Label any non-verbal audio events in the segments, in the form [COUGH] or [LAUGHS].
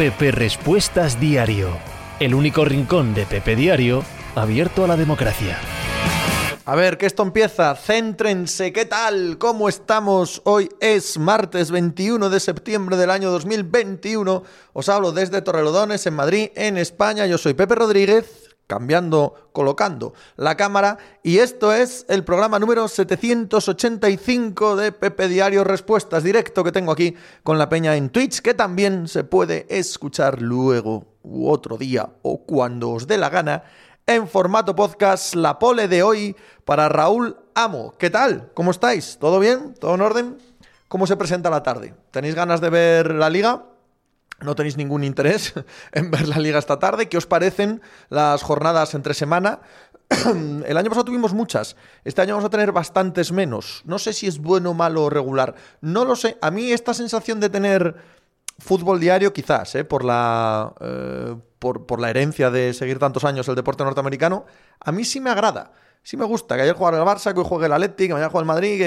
Pepe Respuestas Diario, el único rincón de Pepe Diario abierto a la democracia. A ver, que esto empieza. Céntrense, ¿qué tal? ¿Cómo estamos? Hoy es martes 21 de septiembre del año 2021. Os hablo desde Torrelodones, en Madrid, en España. Yo soy Pepe Rodríguez, cambiando, colocando la cámara. Y esto es el programa número 785 de Pepe Diario Respuestas Directo que tengo aquí con la peña en Twitch, que también se puede escuchar luego u otro día o cuando os dé la gana en formato podcast la pole de hoy para Raúl Amo. ¿Qué tal? ¿Cómo estáis? ¿Todo bien? ¿Todo en orden? ¿Cómo se presenta la tarde? ¿Tenéis ganas de ver la liga? ¿No tenéis ningún interés [LAUGHS] en ver la liga esta tarde? ¿Qué os parecen las jornadas entre semana? [CLEARS THROAT] El año pasado tuvimos muchas. Este año vamos a tener bastantes menos. No sé si es bueno, malo o regular. No lo sé. A mí esta sensación de tener fútbol diario, quizás, ¿eh? por la. Eh, por, la herencia de seguir tantos años el deporte norteamericano, a mí sí me agrada. Sí me gusta que ayer juegue el Barça, que hoy juegue el Atlético, que mañana juegue el Madrid,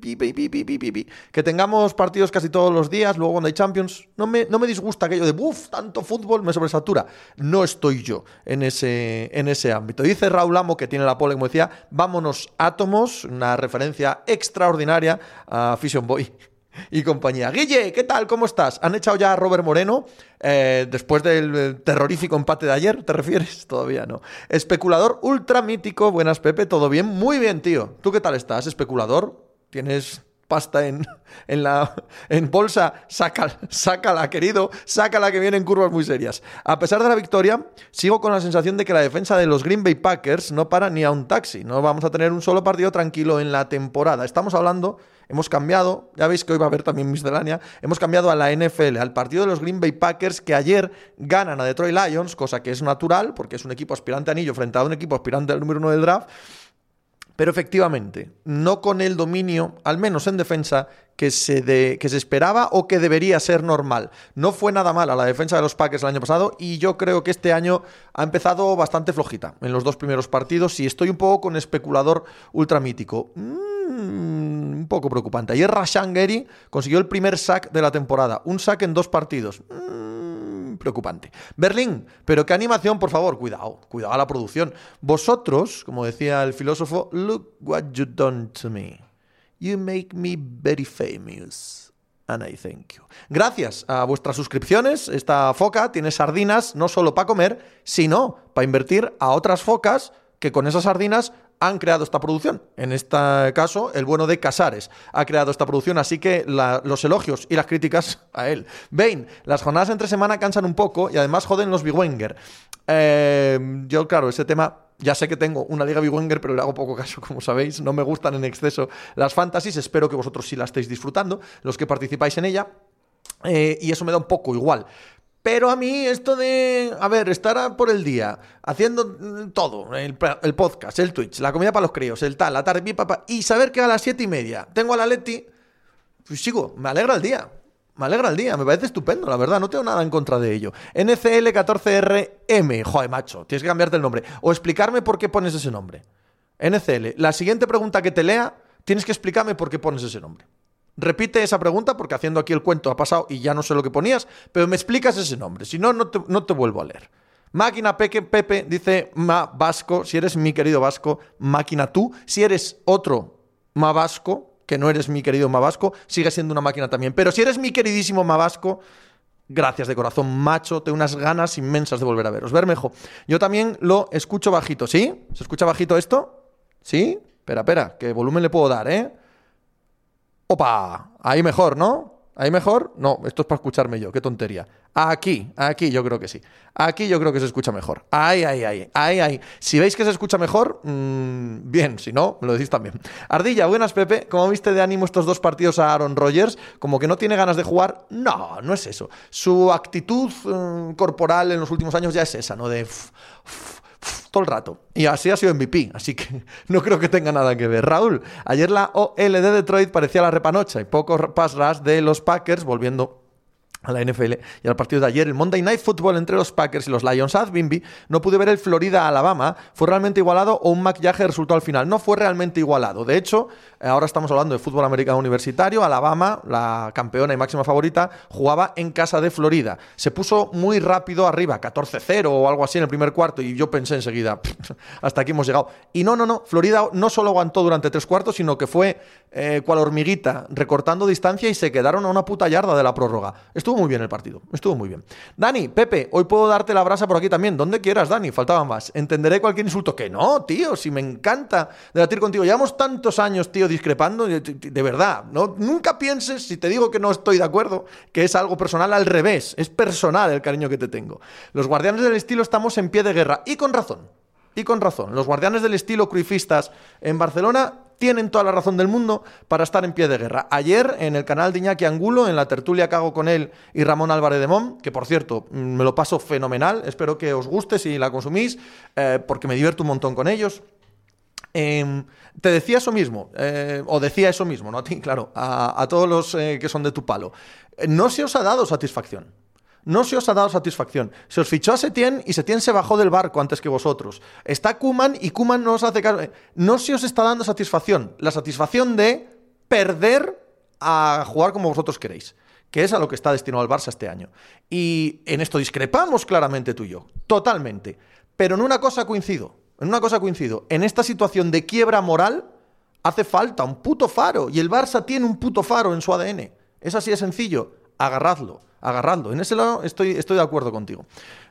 que, que tengamos partidos casi todos los días, luego cuando hay Champions. No me, no me disgusta aquello de, uff, tanto fútbol, me sobresatura. No estoy yo en ese, en ese ámbito. Dice Raúl Amo, que tiene la pole, como decía, vámonos átomos, una referencia extraordinaria a Fission Boy y compañía. Guille, ¿qué tal? ¿Cómo estás? ¿Han echado ya a Robert Moreno eh, después del eh, terrorífico empate de ayer? ¿Te refieres? [LAUGHS] Todavía no. Especulador ultra mítico. Buenas, Pepe. ¿Todo bien? Muy bien, tío. ¿Tú qué tal estás, especulador? ¿Tienes pasta en, [LAUGHS] en, la, en bolsa, sácala, sácala, querido, sácala que vienen curvas muy serias. A pesar de la victoria, sigo con la sensación de que la defensa de los Green Bay Packers no para ni a un taxi. No vamos a tener un solo partido tranquilo en la temporada. Estamos hablando hemos cambiado, ya veis que hoy va a haber también miscelánea, hemos cambiado a la NFL, al partido de los Green Bay Packers que ayer ganan a Detroit Lions, cosa que es natural porque es un equipo aspirante a anillo frente a un equipo aspirante al número uno del draft. Pero efectivamente, no con el dominio, al menos en defensa, que se, de, que se esperaba o que debería ser normal. No fue nada mal a la defensa de los Packers el año pasado y yo creo que este año ha empezado bastante flojita en los dos primeros partidos y estoy un poco con especulador ultramítico. Mm, un poco preocupante. Ayer Rashan Gary consiguió el primer sack de la temporada. Un sack en dos partidos. Mm, preocupante. Berlín, pero qué animación, por favor. Cuidado, cuidado a la producción. Vosotros, como decía el filósofo, look what you done to me. You make me very famous. And I thank you. Gracias a vuestras suscripciones, esta foca tiene sardinas no solo para comer, sino para invertir a otras focas que con esas sardinas han creado esta producción. En este caso, el bueno de Casares ha creado esta producción, así que los elogios y las críticas [LAUGHS] a él. Vein, las jornadas entre semana cansan un poco y además joden los Big Wenger. Eh, yo, claro, ese tema ya sé que tengo una liga Big Wenger, pero le hago poco caso, como sabéis. No me gustan en exceso las fantasies. Espero que vosotros sí la estéis disfrutando, los que participáis en ella. Eh, y eso me da un poco igual. Pero a mí esto de, a ver, estar por el día haciendo todo, el, podcast, el Twitch, la comida para los críos, el tal, la tarde, mi papá, y saber que a las siete y media tengo a la Leti, pues sigo, me alegra el día. Me alegra el día, me parece estupendo, la verdad, no tengo nada en contra de ello. NCL14RM, joder, macho, tienes que cambiarte el nombre. O explicarme por qué pones ese nombre. NCL, la siguiente pregunta que te lea, tienes que explicarme por qué pones ese nombre. Repite esa pregunta porque haciendo aquí el cuento ha pasado y ya no sé lo que ponías, pero me explicas ese nombre, si no, no te, vuelvo a leer. Máquina Pepe, Pepe dice Ma Vasco, si eres mi querido Vasco, máquina tú. Si eres otro Ma Vasco, que no eres mi querido Ma Vasco, sigue siendo una máquina también. Pero si eres mi queridísimo Ma Vasco, gracias de corazón, macho, tengo unas ganas inmensas de volver a veros. Bermejo, yo también lo escucho bajito, ¿sí? ¿Se escucha bajito esto? ¿Sí? Espera, espera, ¿qué volumen le puedo dar, eh? Opa, ahí mejor, ¿no? ¿Ahí mejor? No, esto es para escucharme yo, qué tontería. Aquí, aquí yo creo que sí. Aquí yo creo que se escucha mejor. Ahí, ahí, ahí, ahí, ahí. Si veis que se escucha mejor, mmm, bien, si no, me lo decís también. Ardilla, buenas Pepe. ¿Cómo viste de ánimo estos dos partidos a Aaron Rodgers? Como que no tiene ganas de jugar. No, no es eso. Su actitud mm, corporal en los últimos años ya es esa, ¿no? De todo el rato. Y así ha sido MVP, así que [LAUGHS] no creo que tenga nada que ver. Raúl, ayer la OL de Detroit parecía la repanocha y pocos pass de los Packers volviendo a la NFL y al partido de ayer, el Monday Night Football entre los Packers y los Lions at Bimby, no pude ver el Florida-Alabama, fue realmente igualado o un maquillaje resultó al final. No fue realmente igualado. De hecho, eh, ahora estamos hablando de fútbol americano universitario, Alabama, la campeona y máxima favorita, jugaba en casa de Florida. Se puso muy rápido arriba, 14-0 o algo así en el primer cuarto y yo pensé enseguida, [LAUGHS] hasta aquí hemos llegado. Y no, no, no, Florida no solo aguantó durante tres cuartos, sino que fue eh, cual hormiguita, recortando distancia y se quedaron a una puta yarda de la prórroga. Estuvo muy bien el partido, estuvo muy bien. Dani, Pepe, hoy puedo darte la brasa por aquí también, donde quieras, Dani, faltaban más. Entenderé cualquier insulto. Que no, tío, si me encanta debatir contigo. Llevamos tantos años, tío, discrepando, de, verdad. ¿no? Nunca pienses, si te digo que no estoy de acuerdo, que es algo personal, al revés, es personal el cariño que te tengo. Los guardianes del estilo estamos en pie de guerra, y con razón. Y con razón. Los guardianes del estilo cruifistas en Barcelona tienen toda la razón del mundo para estar en pie de guerra. Ayer, en el canal de Iñaki Angulo, en la tertulia que hago con él y Ramón Álvarez de Mon, que por cierto, mm, me lo paso fenomenal, espero que os guste si la consumís, eh, porque me divierto un montón con ellos. Em, te decía eso mismo, eh, o decía eso mismo, ¿no? A ti, claro, a, todos los eh, que son de tu palo. No se os ha dado satisfacción no se os ha dado satisfacción. Se os fichó a Setien y Setien se bajó del barco antes que vosotros. Está Kuman y Kuman no os hace caso. No se os está dando satisfacción. La satisfacción de perder a jugar como vosotros queréis, que es a lo que está destinado el Barça este año. Y en esto discrepamos claramente tú y yo, totalmente. Pero en una cosa coincido, en una cosa coincido. En esta situación de quiebra moral hace falta un puto faro y el Barça tiene un puto faro en su ADN. Es así de sencillo. Agarradlo agarrando. En ese lado estoy, estoy de acuerdo contigo.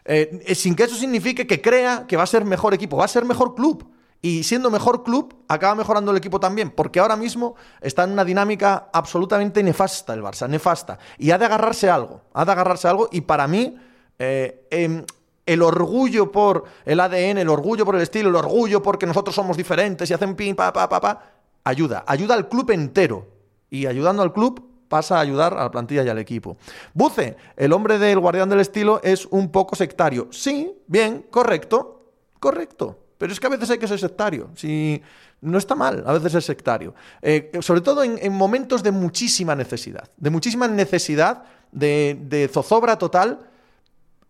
Eh, eh, sin que eso signifique que crea que va a ser mejor equipo, va a ser mejor club. Y siendo mejor club, acaba mejorando el equipo también, porque ahora mismo está en una dinámica absolutamente nefasta el Barça, nefasta. Y ha de agarrarse algo, ha de agarrarse algo. Y para mí, eh, em, el orgullo por el ADN, el orgullo por el estilo, el orgullo porque nosotros somos diferentes y hacen pim, pa, pa, pa, pa, ayuda, ayuda al club entero. Y ayudando al club, pasa a ayudar a la plantilla y al equipo. Buce, el hombre del guardián del estilo, es un poco sectario. Sí, bien, correcto, correcto. Pero es que a veces hay que ser sectario. Si no está mal, a veces es sectario. Eh, sobre todo en, momentos de muchísima necesidad. De muchísima necesidad, de, de zozobra total.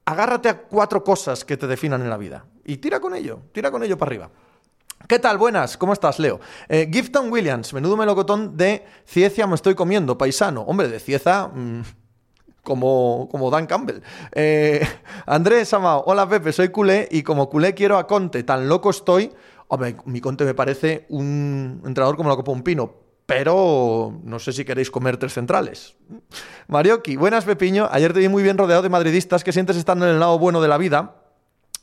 Agárrate a cuatro cosas que te definan en la vida. Y tira con ello, tira con ello para arriba. ¿Qué tal? Buenas, ¿cómo estás, Leo? Eh, Gifton Williams, menudo melocotón de Cieza me estoy comiendo, paisano. Hombre, de Cieza, mm, como, como Dan Campbell. Eh, Andrés Amao, hola Pepe, soy culé y como culé quiero a Conte, tan loco estoy. Hombre, mi Conte me parece un entrenador como la Copa Un Pino, pero no sé si queréis comer tres centrales. Marioki, buenas Pepiño, ayer te vi muy bien rodeado de madridistas que sientes estando en el lado bueno de la vida.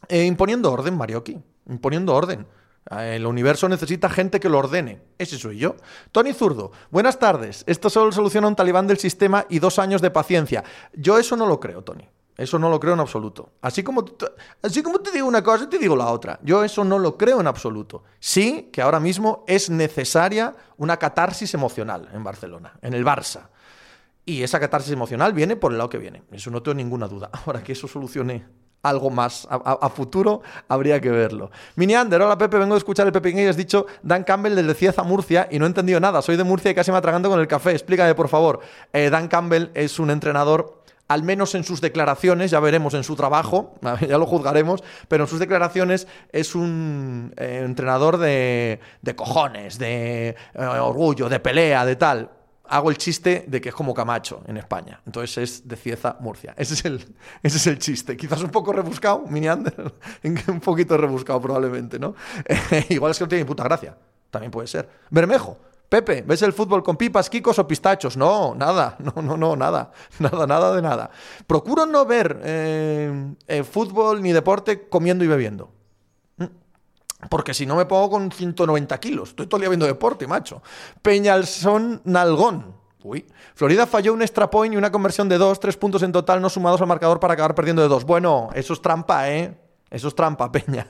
Eh, imponiendo orden, Marioki, imponiendo orden. El universo necesita gente que lo ordene. Ese soy yo. Tony Zurdo, buenas tardes. Esto solo soluciona un talibán del sistema y dos años de paciencia. Yo eso no lo creo, Tony. Eso no lo creo en absoluto. Así como, así como te digo una cosa, te digo la otra. Yo eso no lo creo en absoluto. Sí que ahora mismo es necesaria una catarsis emocional en Barcelona, en el Barça. Y esa catarsis emocional viene por el lado que viene. Eso no tengo ninguna duda. [LAUGHS] Ahora que eso solucione algo más a, futuro, habría que verlo. Miniander, hola Pepe, vengo de escuchar el Pepe y has dicho Dan Campbell desde Cieza, Murcia, y no he entendido nada. Soy de Murcia y casi me atragando con el café. Explícame, por favor. Eh, Dan Campbell es un entrenador al menos en sus declaraciones, ya veremos en su trabajo, [LAUGHS] ya lo juzgaremos, pero en sus declaraciones es un eh, entrenador de, de, cojones, de eh, orgullo, de pelea, de tal hago el chiste de que es como Camacho en España. Entonces es de Cieza, Murcia. Ese es el, [LAUGHS] ese es el chiste. Quizás un poco rebuscado, Miniander, [LAUGHS] un poquito rebuscado probablemente, ¿no? [LAUGHS] igual es que no tiene ni puta gracia. También puede ser. Bermejo. Pepe, ¿ves el fútbol con pipas, kikos o pistachos? No, nada, no, no, no, nada, nada, nada de nada. Procuro no ver eh, eh, fútbol ni deporte comiendo y bebiendo. Porque si no me pongo con 190 kilos. Estoy todo el día viendo deporte, macho. Peñalson Nalgón. Uy. Florida falló un extra point y una conversión de dos, tres puntos en total no sumados al marcador para acabar perdiendo de dos. Bueno, eso es trampa, ¿eh? Eso es trampa, [LAUGHS] Peña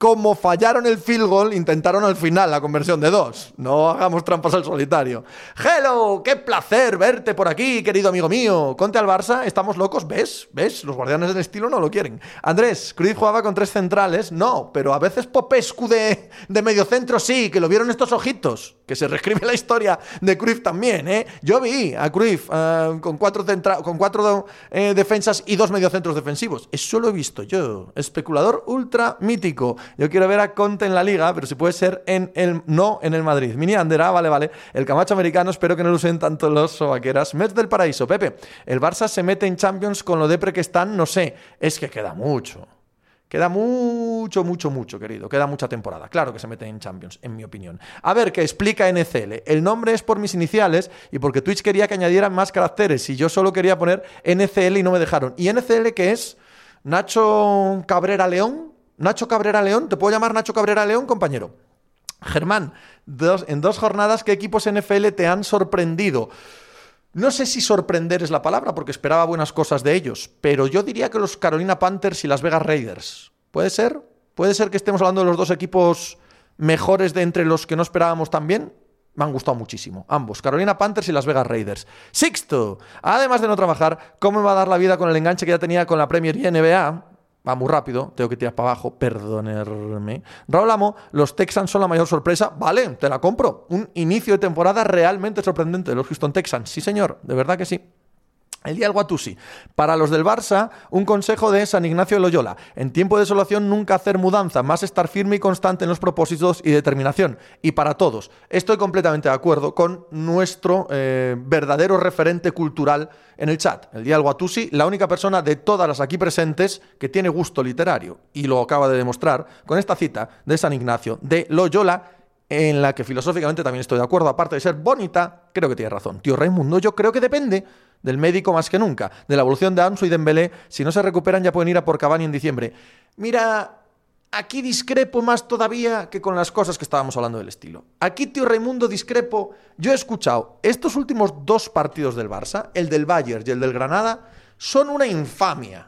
como fallaron el field goal, intentaron al final la conversión de dos. No hagamos trampas al solitario. Hello, qué placer verte por aquí, querido amigo mío. Conte al Barça, estamos locos, ¿ves? ¿Ves? Los guardianes del estilo no lo quieren. Andrés, Cruz jugaba con tres centrales, no, pero a veces Popescu de, de medio centro sí, que lo vieron estos ojitos que se reescribe la historia de Cruyff también, ¿eh? Yo vi a Cruyff eh, con cuatro, con cuatro eh, defensas y dos mediocentros defensivos. Eso lo he visto yo. Especulador ultra mítico. Yo quiero ver a Conte en la Liga, pero si puede ser en el... No en el Madrid. Mini Andera, vale, vale. El Camacho americano, espero que no lo usen tanto los sobaqueras. Mets del Paraíso, Pepe. El Barça se mete en Champions con lo depre que están, no sé. Es que queda mucho. Queda mucho, mucho, mucho, querido. Queda mucha temporada. Claro que se mete en Champions, en mi opinión. A ver, ¿qué explica NCL? El nombre es por mis iniciales y porque Twitch quería que añadieran más caracteres y yo solo quería poner NCL y no me dejaron. ¿Y NCL qué es? Nacho Cabrera León. Nacho Cabrera León. ¿Te puedo llamar Nacho Cabrera León, compañero? Germán, en dos jornadas, ¿qué equipos NFL te han sorprendido? No sé si sorprender es la palabra, porque esperaba buenas cosas de ellos, pero yo diría que los Carolina Panthers y las Vegas Raiders. ¿Puede ser? ¿Puede ser que estemos hablando de los dos equipos mejores de entre los que no esperábamos también? Me han gustado muchísimo, ambos, Carolina Panthers y las Vegas Raiders. Sixto, además de no trabajar, ¿cómo me va a dar la vida con el enganche que ya tenía con la Premier y NBA? Va muy rápido, tengo que tirar para abajo, perdonarme. Raúl Amo, los Texans son la mayor sorpresa. Vale, te la compro. Un inicio de temporada realmente sorprendente de los Houston Texans. Sí, señor, de verdad que sí. El día del Guatusi. Para los del Barça, un consejo de San Ignacio de Loyola. En tiempo de desolación nunca hacer mudanza, más estar firme y constante en los propósitos y determinación. Y para todos, estoy completamente de acuerdo con nuestro eh, verdadero referente cultural en el chat. El día del Guatusi, la única persona de todas las aquí presentes que tiene gusto literario. Y lo acaba de demostrar con esta cita de San Ignacio de Loyola en la que filosóficamente también estoy de acuerdo, aparte de ser bonita, creo que tiene razón. Tío Raimundo, yo creo que depende del médico más que nunca, de la evolución de Ansu y Dembélé, si no se recuperan ya pueden ir a por Cavani en diciembre. Mira, aquí discrepo más todavía que con las cosas que estábamos hablando del estilo. Aquí, tío Raimundo, discrepo. Yo he escuchado estos últimos dos partidos del Barça, el del Bayern y el del Granada, son una infamia.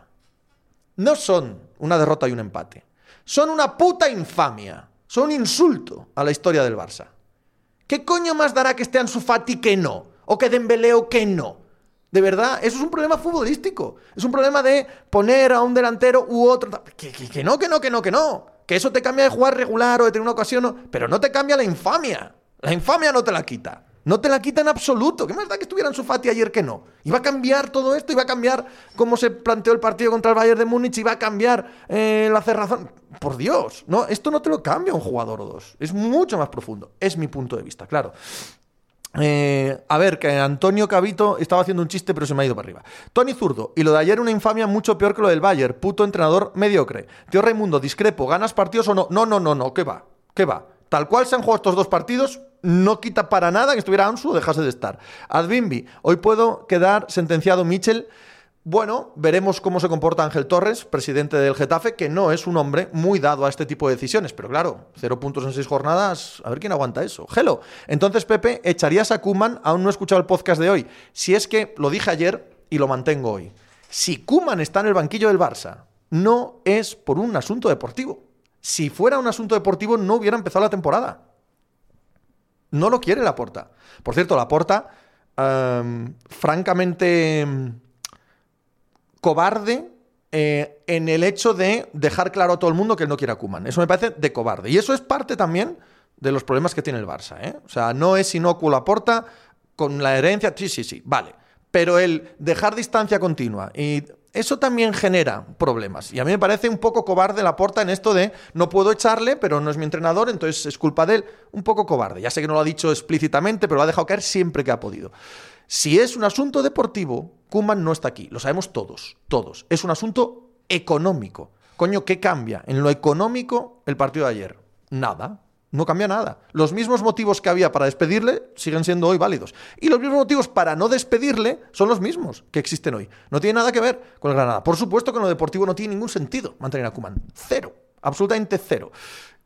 No son una derrota y un empate. Son una puta infamia. Son un insulto a la historia del Barça. ¿Qué coño más dará que esté Ansu Fati que no? ¿O que Dembélé o que no? De verdad, eso es un problema futbolístico. Es un problema de poner a un delantero u otro. Que, que, no, que no, que no, que no. Que eso te cambia de jugar regular o de tener una ocasión, pero no te cambia la infamia. La infamia no te la quita. No te la quita en absoluto. ¿Qué más da que estuviera en su Fati ayer que no? Iba a cambiar todo esto, iba a cambiar cómo se planteó el partido contra el Bayern de Múnich, iba a cambiar eh, la cerrazón. Por Dios, no, esto no te lo cambia un jugador o dos. Es mucho más profundo. Es mi punto de vista, claro. Eh, a ver, que Antonio Cabito estaba haciendo un chiste, pero se me ha ido para arriba. Tony Zurdo, y lo de ayer una infamia mucho peor que lo del Bayern. Puto entrenador mediocre. Tío Raimundo, discrepo, ¿ganas partidos o no? No, no, no, no, ¿qué va? ¿Qué va? Tal cual se han jugado estos dos partidos, no quita para nada que estuviera Ansu o dejase de estar. Adbimbi, hoy puedo quedar sentenciado Michel. Bueno, veremos cómo se comporta Ángel Torres, presidente del Getafe, que no es un hombre muy dado a este tipo de decisiones. Pero claro, cero puntos en seis jornadas, a ver quién aguanta eso. Hello. Entonces, Pepe, ¿echarías a Kuman? Aún no he escuchado el podcast de hoy. Si es que lo dije ayer y lo mantengo hoy. Si Kuman está en el banquillo del Barça, no es por un asunto deportivo. Si fuera un asunto deportivo, no hubiera empezado la temporada. No lo quiere la porta. Por cierto, la porta, em, francamente em, cobarde eh, en el hecho de dejar claro a todo el mundo que él no quiere a Kuman. Eso me parece de cobarde. Y eso es parte también de los problemas que tiene el Barça. ¿eh? O sea, no es inocuo la porta con la herencia. Sí, sí, sí, vale. Pero el dejar distancia continua y eso también genera problemas. Y a mí me parece un poco cobarde la porta en esto de no puedo echarle, pero no es mi entrenador, entonces es culpa de él. Un poco cobarde. Ya sé que no lo ha dicho explícitamente, pero lo ha dejado caer siempre que ha podido. Si es un asunto deportivo, Kuman no está aquí. Lo sabemos todos, todos. Es un asunto económico. Coño, ¿qué cambia en lo económico el partido de ayer? Nada. No cambia nada. Los mismos motivos que había para despedirle siguen siendo hoy válidos. Y los mismos motivos para no despedirle son los mismos que existen hoy. No tiene nada que ver con el Granada. Por supuesto que en lo deportivo no tiene ningún sentido mantener a Kuman. Cero. Absolutamente cero.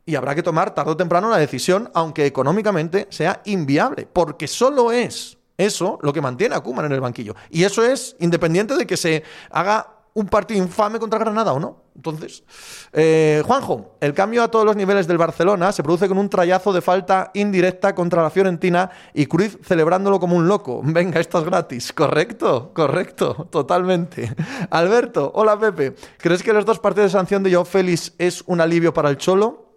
Y habrá que tomar tarde o temprano una decisión, aunque económicamente sea inviable. Porque solo es eso lo que mantiene a Kuman en el banquillo. Y eso es independiente de que se haga un partido infame contra Granada o no. Entonces, eh, Juanjo, el cambio a todos los niveles del Barcelona se produce con un trayazo de falta indirecta contra la Fiorentina y Cruz celebrándolo como un loco. [LAUGHS] Venga, esto es gratis. Correcto, correcto, totalmente. Alberto, hola Pepe. ¿Crees que los dos partidos de sanción de Joao Félix es un alivio para el Cholo?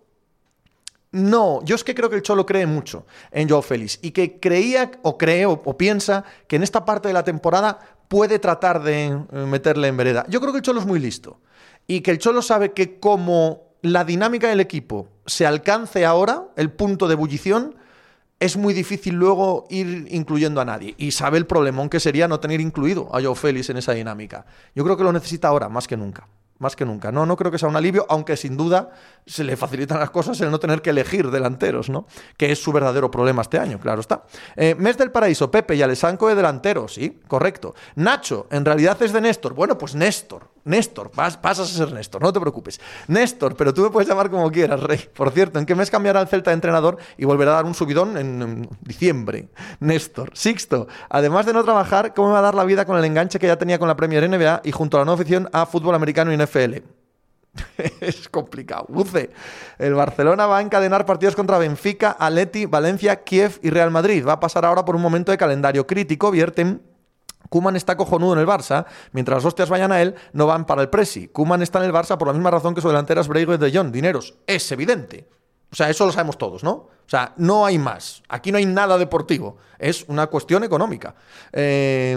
No, yo es que creo que el Cholo cree mucho en Joao Félix y que creía o cree o, o, piensa que en esta parte de la temporada puede tratar de eh, meterle en vereda. Yo creo que el Cholo es muy listo y que el Cholo sabe que como la dinámica del equipo se alcance ahora, el punto de ebullición, es muy difícil luego ir incluyendo a nadie. Y sabe el problemón que sería no tener incluido a Joao Félix en esa dinámica. Yo creo que lo necesita ahora, más que nunca más que nunca. No, no creo que sea un alivio, aunque sin duda se le facilitan las cosas el no tener que elegir delanteros, ¿no? Que es su verdadero problema este año, claro está. Eh, mes del Paraíso, Pepe y Alessanco de delantero, sí, correcto. Nacho, en realidad es de Néstor. Bueno, pues Néstor, Néstor, vas, pasas a ser Néstor, no te preocupes. Néstor, pero tú me puedes llamar como quieras, Rey. Por cierto, ¿en qué mes cambiará el Celta de entrenador y volverá a dar un subidón en, diciembre? Néstor. Sixto, además de no trabajar, ¿cómo me va a dar la vida con el enganche que ya tenía con la Premier NBA y junto a la nueva afición a fútbol americano y NFL? [LAUGHS] es complicado. Buce. El Barcelona va a encadenar partidos contra Benfica, Atleti, Valencia, Kiev y Real Madrid. Va a pasar ahora por un momento de calendario crítico. Vierten Kuman está cojonudo en el Barça, mientras las hostias vayan a él, no van para el Presi. Kuman está en el Barça por la misma razón que su delantera es Breigo de Jong, dineros. Es evidente. O sea, eso lo sabemos todos, ¿no? O sea, no hay más. Aquí no hay nada deportivo. Es una cuestión económica. Eh,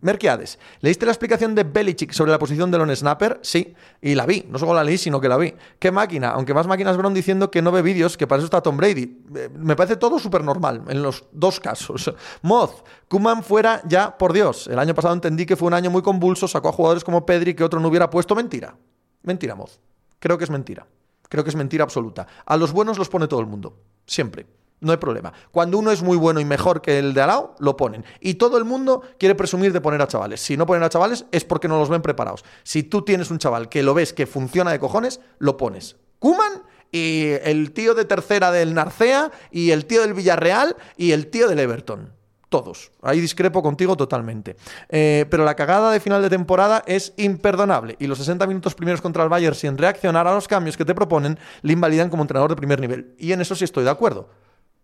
Merquiades, ¿leíste la explicación de Belichick sobre la posición de Lone Snapper? Sí, y la vi. No solo la leí, sino que la vi. ¿Qué máquina? Aunque más máquinas Brown diciendo que no ve vídeos, que para eso está Tom Brady. Eh, me parece todo súper normal en los dos casos. [LAUGHS] Moz, Kuman fuera ya, por Dios. El año pasado entendí que fue un año muy convulso, sacó a jugadores como Pedri que otro no hubiera puesto. Mentira. Mentira, Moz. Creo que es mentira. Creo que es mentira absoluta. A los buenos los pone todo el mundo. Siempre. No hay problema. Cuando uno es muy bueno y mejor que el de al lado, lo ponen. Y todo el mundo quiere presumir de poner a chavales. Si no ponen a chavales es porque no los ven preparados. Si tú tienes un chaval que lo ves que funciona de cojones, lo pones. Kuman y el tío de tercera del Narcea y el tío del Villarreal y el tío del Everton. Todos. Ahí discrepo contigo totalmente. Eh, pero la cagada de final de temporada es imperdonable. Y los 60 minutos primeros contra el Bayern, sin reaccionar a los cambios que te proponen, le invalidan como entrenador de primer nivel. Y en eso sí estoy de acuerdo.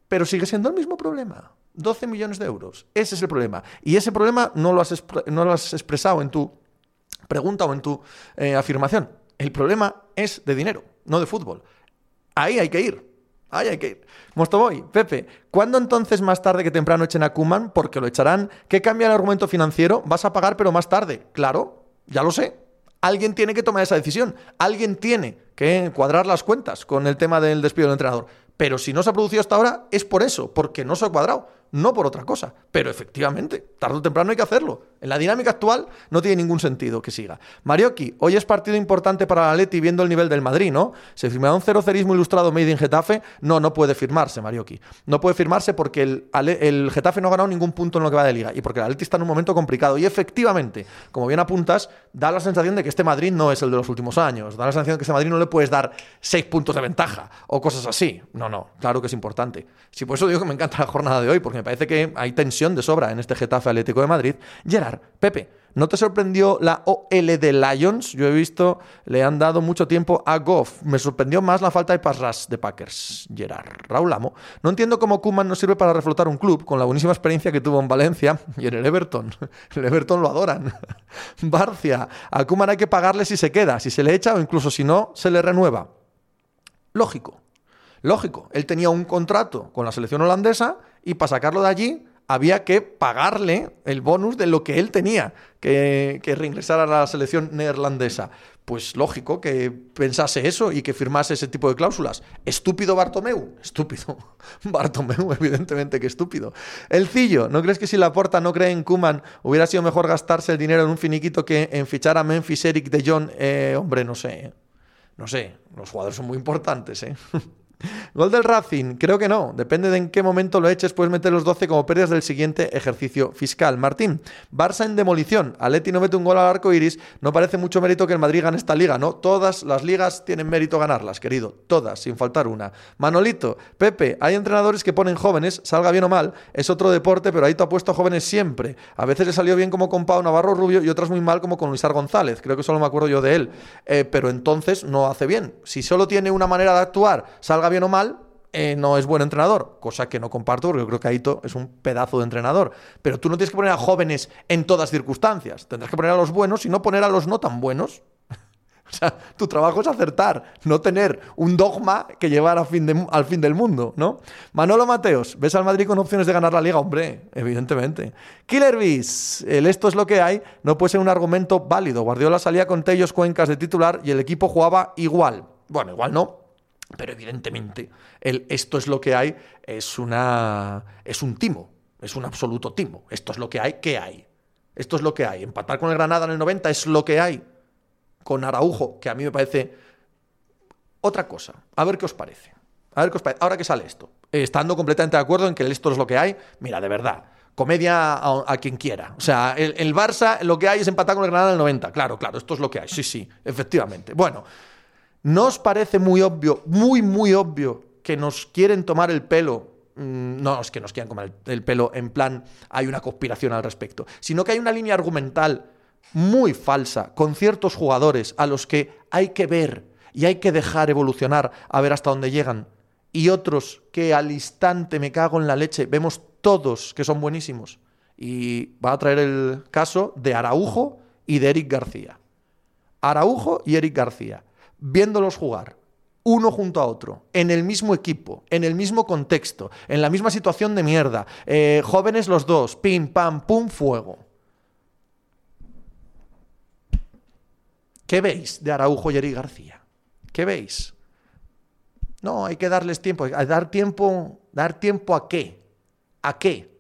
Pero sigue siendo el mismo problema. 12 millones de euros. Ese es el problema. Y ese problema no lo has, no lo has expresado en tu pregunta o en tu eh, afirmación. El problema es de dinero, no de fútbol. Ahí hay que ir. Ay, hay que Pepe, ¿cuándo entonces más tarde que temprano echen a Kuman? Porque lo echarán. ¿Qué cambia el argumento financiero? Vas a pagar, pero más tarde. Claro, ya lo sé. Alguien tiene que tomar esa decisión. Alguien tiene que cuadrar las cuentas con el tema del despido del entrenador. Pero si no se ha producido hasta ahora, es por eso, porque no se ha cuadrado no por otra cosa. Pero efectivamente, tarde o temprano hay que hacerlo. En la dinámica actual no tiene ningún sentido que siga. Marioki, hoy es partido importante para la Leti viendo el nivel del Madrid, ¿no? ¿Se firmará un cero cerismo ilustrado made in Getafe? No, no puede firmarse, Marioki. No puede firmarse porque el, Getafe no ha ganado ningún punto en lo que va de liga y porque la Leti está en un momento complicado. Y efectivamente, como bien apuntas, da la sensación de que este Madrid no es el de los últimos años. Da la sensación de que este Madrid no le puedes dar seis puntos de ventaja o cosas así. No, no, claro que es importante. Si por eso digo que me encanta la jornada de hoy, porque me parece que hay tensión de sobra en este Getafe Atlético de Madrid. Gerard, Pepe, ¿no te sorprendió la OL de Lions? Yo he visto, le han dado mucho tiempo a Goff. Me sorprendió más la falta de pass de Packers. Gerard, Raúl Amo. No entiendo cómo Kuman no sirve para reflotar un club con la buenísima experiencia que tuvo en Valencia [LAUGHS] y en el Everton. [LAUGHS] El Everton lo adoran. [LAUGHS] Barcia, a Kuman hay que pagarle si se queda, si se le echa o incluso si no, se le renueva. Lógico. Lógico, él tenía un contrato con la selección holandesa y para sacarlo de allí había que pagarle el bonus de lo que él tenía que, que reingresar a la selección neerlandesa. Pues lógico que pensase eso y que firmase ese tipo de cláusulas. ¿Estúpido Bartomeu? Estúpido. [LAUGHS] Bartomeu, evidentemente que estúpido. El Cillo, ¿no crees que si la porta no cree en Kuman hubiera sido mejor gastarse el dinero en un finiquito que en fichar a Memphis Eric de John? Eh, hombre, no sé. No sé. Los jugadores son muy importantes, ¿eh? [LAUGHS] Gol del Racing, creo que no. Depende de en qué momento lo eches, puedes meter los 12 como pérdidas del siguiente ejercicio fiscal. Martín, Barça en demolición. Aleti no mete un gol al arco iris. No parece mucho mérito que el Madrid gane esta liga, ¿no? Todas las ligas tienen mérito ganarlas, querido. Todas, sin faltar una. Manolito, Pepe, hay entrenadores que ponen jóvenes, salga bien o mal. Es otro deporte, pero ahí te ha puesto jóvenes siempre. A veces le salió bien como con Pau Navarro Rubio y otras muy mal como con Luisar González. Creo que solo me acuerdo yo de él. Eh, pero entonces no hace bien. Si solo tiene una manera de actuar, salga bien o mal, eh, no es buen entrenador, cosa que no comparto porque yo creo que Aito es un pedazo de entrenador. Pero tú no tienes que poner a jóvenes en todas circunstancias, tendrás que poner a los buenos y no poner a los no tan buenos. [LAUGHS] O sea, tu trabajo es acertar, no tener un dogma que llevar fin, al fin del mundo, ¿no? Manolo Mateos, ¿ves al Madrid con opciones de ganar la liga? Hombre, evidentemente. Killer Bees, el esto es lo que hay, no puede ser un argumento válido. Guardiola salía con Tellos Cuencas de titular y el equipo jugaba igual. Bueno, igual no, pero evidentemente el esto es lo que hay es, una, es un timo, es un absoluto timo. Esto es lo que hay, ¿qué hay? Esto es lo que hay. Empatar con el Granada en el 90 es lo que hay con Araujo, que a mí me parece otra cosa. A ver qué os parece. A ver qué os parece. Ahora que sale esto. Estando completamente de acuerdo en que esto es lo que hay, mira, de verdad. Comedia a, quien quiera. O sea, el, el, Barça lo que hay es empatar con el Granada en el 90. Claro, claro, esto es lo que hay. Sí, sí, efectivamente. Bueno, ¿no os parece muy obvio, muy, muy obvio, que nos quieren tomar el pelo mm, no es que nos quieran tomar el pelo en plan hay una conspiración al respecto, sino que hay una línea argumental muy falsa con ciertos jugadores a los que hay que ver y hay que dejar evolucionar a ver hasta dónde llegan. Y otros que al instante me cago en la leche, vemos todos que son buenísimos. Y va a traer el caso de Araujo y de Eric García. Araujo y Eric García, viéndolos jugar, uno junto a otro, en el mismo equipo, en el mismo contexto, en la misma situación de mierda, eh, jóvenes los dos, pim, pam, pum, fuego. ¿Qué veis de Araujo y Eric García? ¿Qué veis? No, hay que darles tiempo. dar tiempo, ¿dar tiempo a qué? ¿A qué?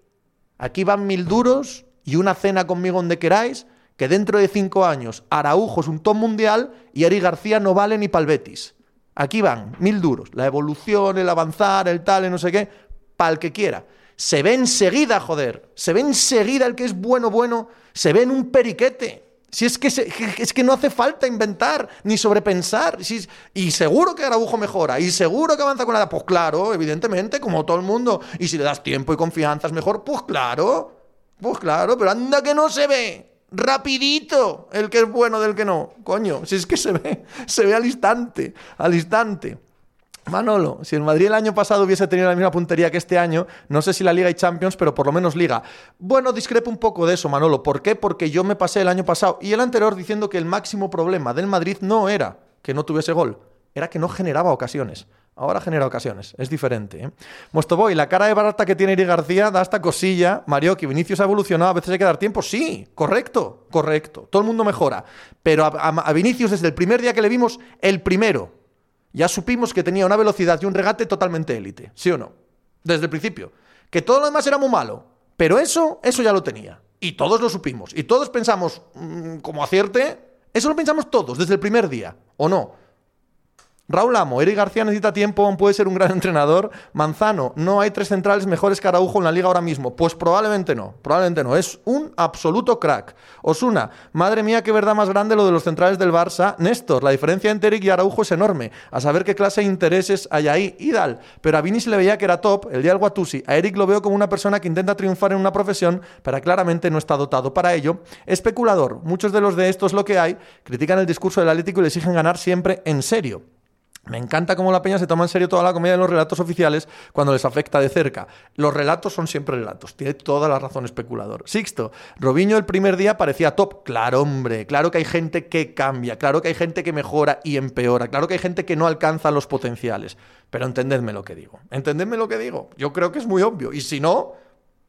Aquí van mil duros y una cena conmigo donde queráis, que dentro de cinco años Araujo es un top mundial y Eric García no vale ni pal Betis. Aquí van mil duros. La evolución, el avanzar, el tal, el no sé qué, para el que quiera. Se ve enseguida, joder. Se ve enseguida el que es bueno, bueno. Se ve en un periquete. Si es que, es que no hace falta inventar ni sobrepensar. y seguro que Araujo mejora. Y seguro que avanza con la edad. Pues claro, evidentemente, como todo el mundo. Y si le das tiempo y confianza es mejor. Pues claro. Pues claro, pero anda que no se ve. Rapidito el que es bueno del que no. Coño, si es que se ve, se ve al instante, al instante. Manolo, si el Madrid el año pasado hubiese tenido la misma puntería que este año, no sé si la Liga y Champions, pero por lo menos Liga. Bueno, discrepo un poco de eso, Manolo. ¿Por qué? Porque yo me pasé el año pasado y el anterior diciendo que el máximo problema del Madrid no era que no tuviese gol, era que no generaba ocasiones. Ahora genera ocasiones, es diferente. ¿eh? Mostoboy, la cara de barata que tiene Iri García da esta cosilla. Mario, que Vinicius ha evolucionado, a veces hay que dar tiempo. Sí, correcto, correcto. Todo el mundo mejora. Pero a Vinicius desde el primer día que le vimos, el primero, ya supimos que tenía una velocidad y un regate totalmente élite, ¿sí o no? Desde el principio. Que todo lo demás era muy malo, pero eso, eso ya lo tenía. Y todos lo supimos. Y todos pensamos, mm, como acierte, eso lo pensamos todos desde el primer día, ¿o no? Raúl Amo, Eric García necesita tiempo, puede ser un gran entrenador. Manzano, no hay tres centrales mejores que Araujo en la liga ahora mismo. Pues probablemente no, probablemente no. Es un absoluto crack. Osuna, madre mía, qué verdad más grande lo de los centrales del Barça. Néstor, la diferencia entre Eric y Araujo es enorme. A saber qué clase de intereses hay ahí. Idal, pero a Vini se le veía que era top, el día del Guatusi. A Eric lo veo como una persona que intenta triunfar en una profesión, pero claramente no está dotado para ello. Especulador, muchos de los de estos lo que hay, critican el discurso del Atlético y le exigen ganar siempre en serio. Me encanta cómo la peña se toma en serio toda la comedia de los relatos oficiales cuando les afecta de cerca. Los relatos son siempre relatos. Tiene toda la razón especulador. Sixto, Robiño el primer día parecía top. Claro, hombre. Claro que hay gente que cambia. Claro que hay gente que mejora y empeora. Claro que hay gente que no alcanza los potenciales. Pero entendedme lo que digo. Entendedme lo que digo. Yo creo que es muy obvio. Y si no,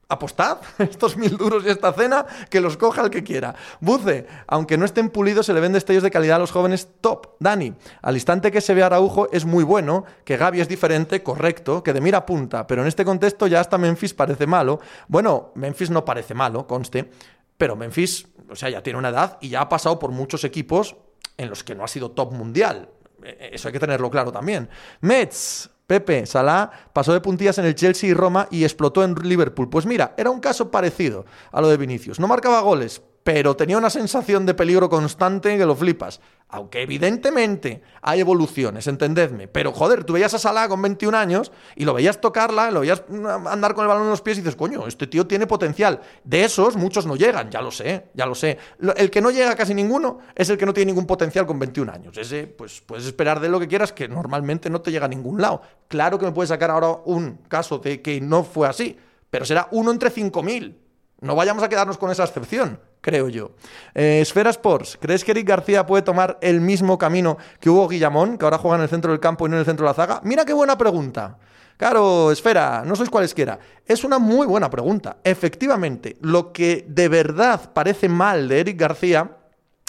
apostad [LAUGHS] estos mil duros y esta cena, que los coja el que quiera. Buce, aunque no estén pulidos, se le ven destellos de calidad a los jóvenes top. Dani, al instante que se ve Araujo es muy bueno, que Gaby es diferente, correcto, que de mira punta, pero en este contexto ya hasta Memphis parece malo. Bueno, Memphis no parece malo, conste, pero Memphis, o sea, ya tiene una edad y ya ha pasado por muchos equipos en los que no ha sido top mundial. E, e, eso hay que tenerlo claro también. Mets, Pepe, Salah pasó de puntillas en el Chelsea y Roma y explotó en Liverpool. Pues mira, era un caso parecido a lo de Vinicius. No marcaba goles, pero tenía una sensación de peligro constante que lo flipas. Aunque evidentemente hay evoluciones, entendedme. Pero joder, tú veías a Salah con 21 años y lo veías tocarla, lo veías andar con el balón en los pies y dices, coño, este tío tiene potencial. De esos, muchos no llegan, ya lo sé, ya lo sé. El que no llega casi ninguno es el que no tiene ningún potencial con 21 años. Ese, pues puedes esperar de lo que quieras, que normalmente no te llega a ningún lado. Claro que me puedes sacar ahora un caso de que no fue así, pero será uno entre 5.000. No vayamos a quedarnos con esa excepción creo yo. Eh, Esfera Sports, ¿crees que Eric García puede tomar el mismo camino que Hugo Guillamón, que ahora juega en el centro del campo y no en el centro de la zaga? Mira qué buena pregunta. Claro, Esfera, no sois cualesquiera. Es una muy buena pregunta. Efectivamente, lo que de verdad parece mal de Eric García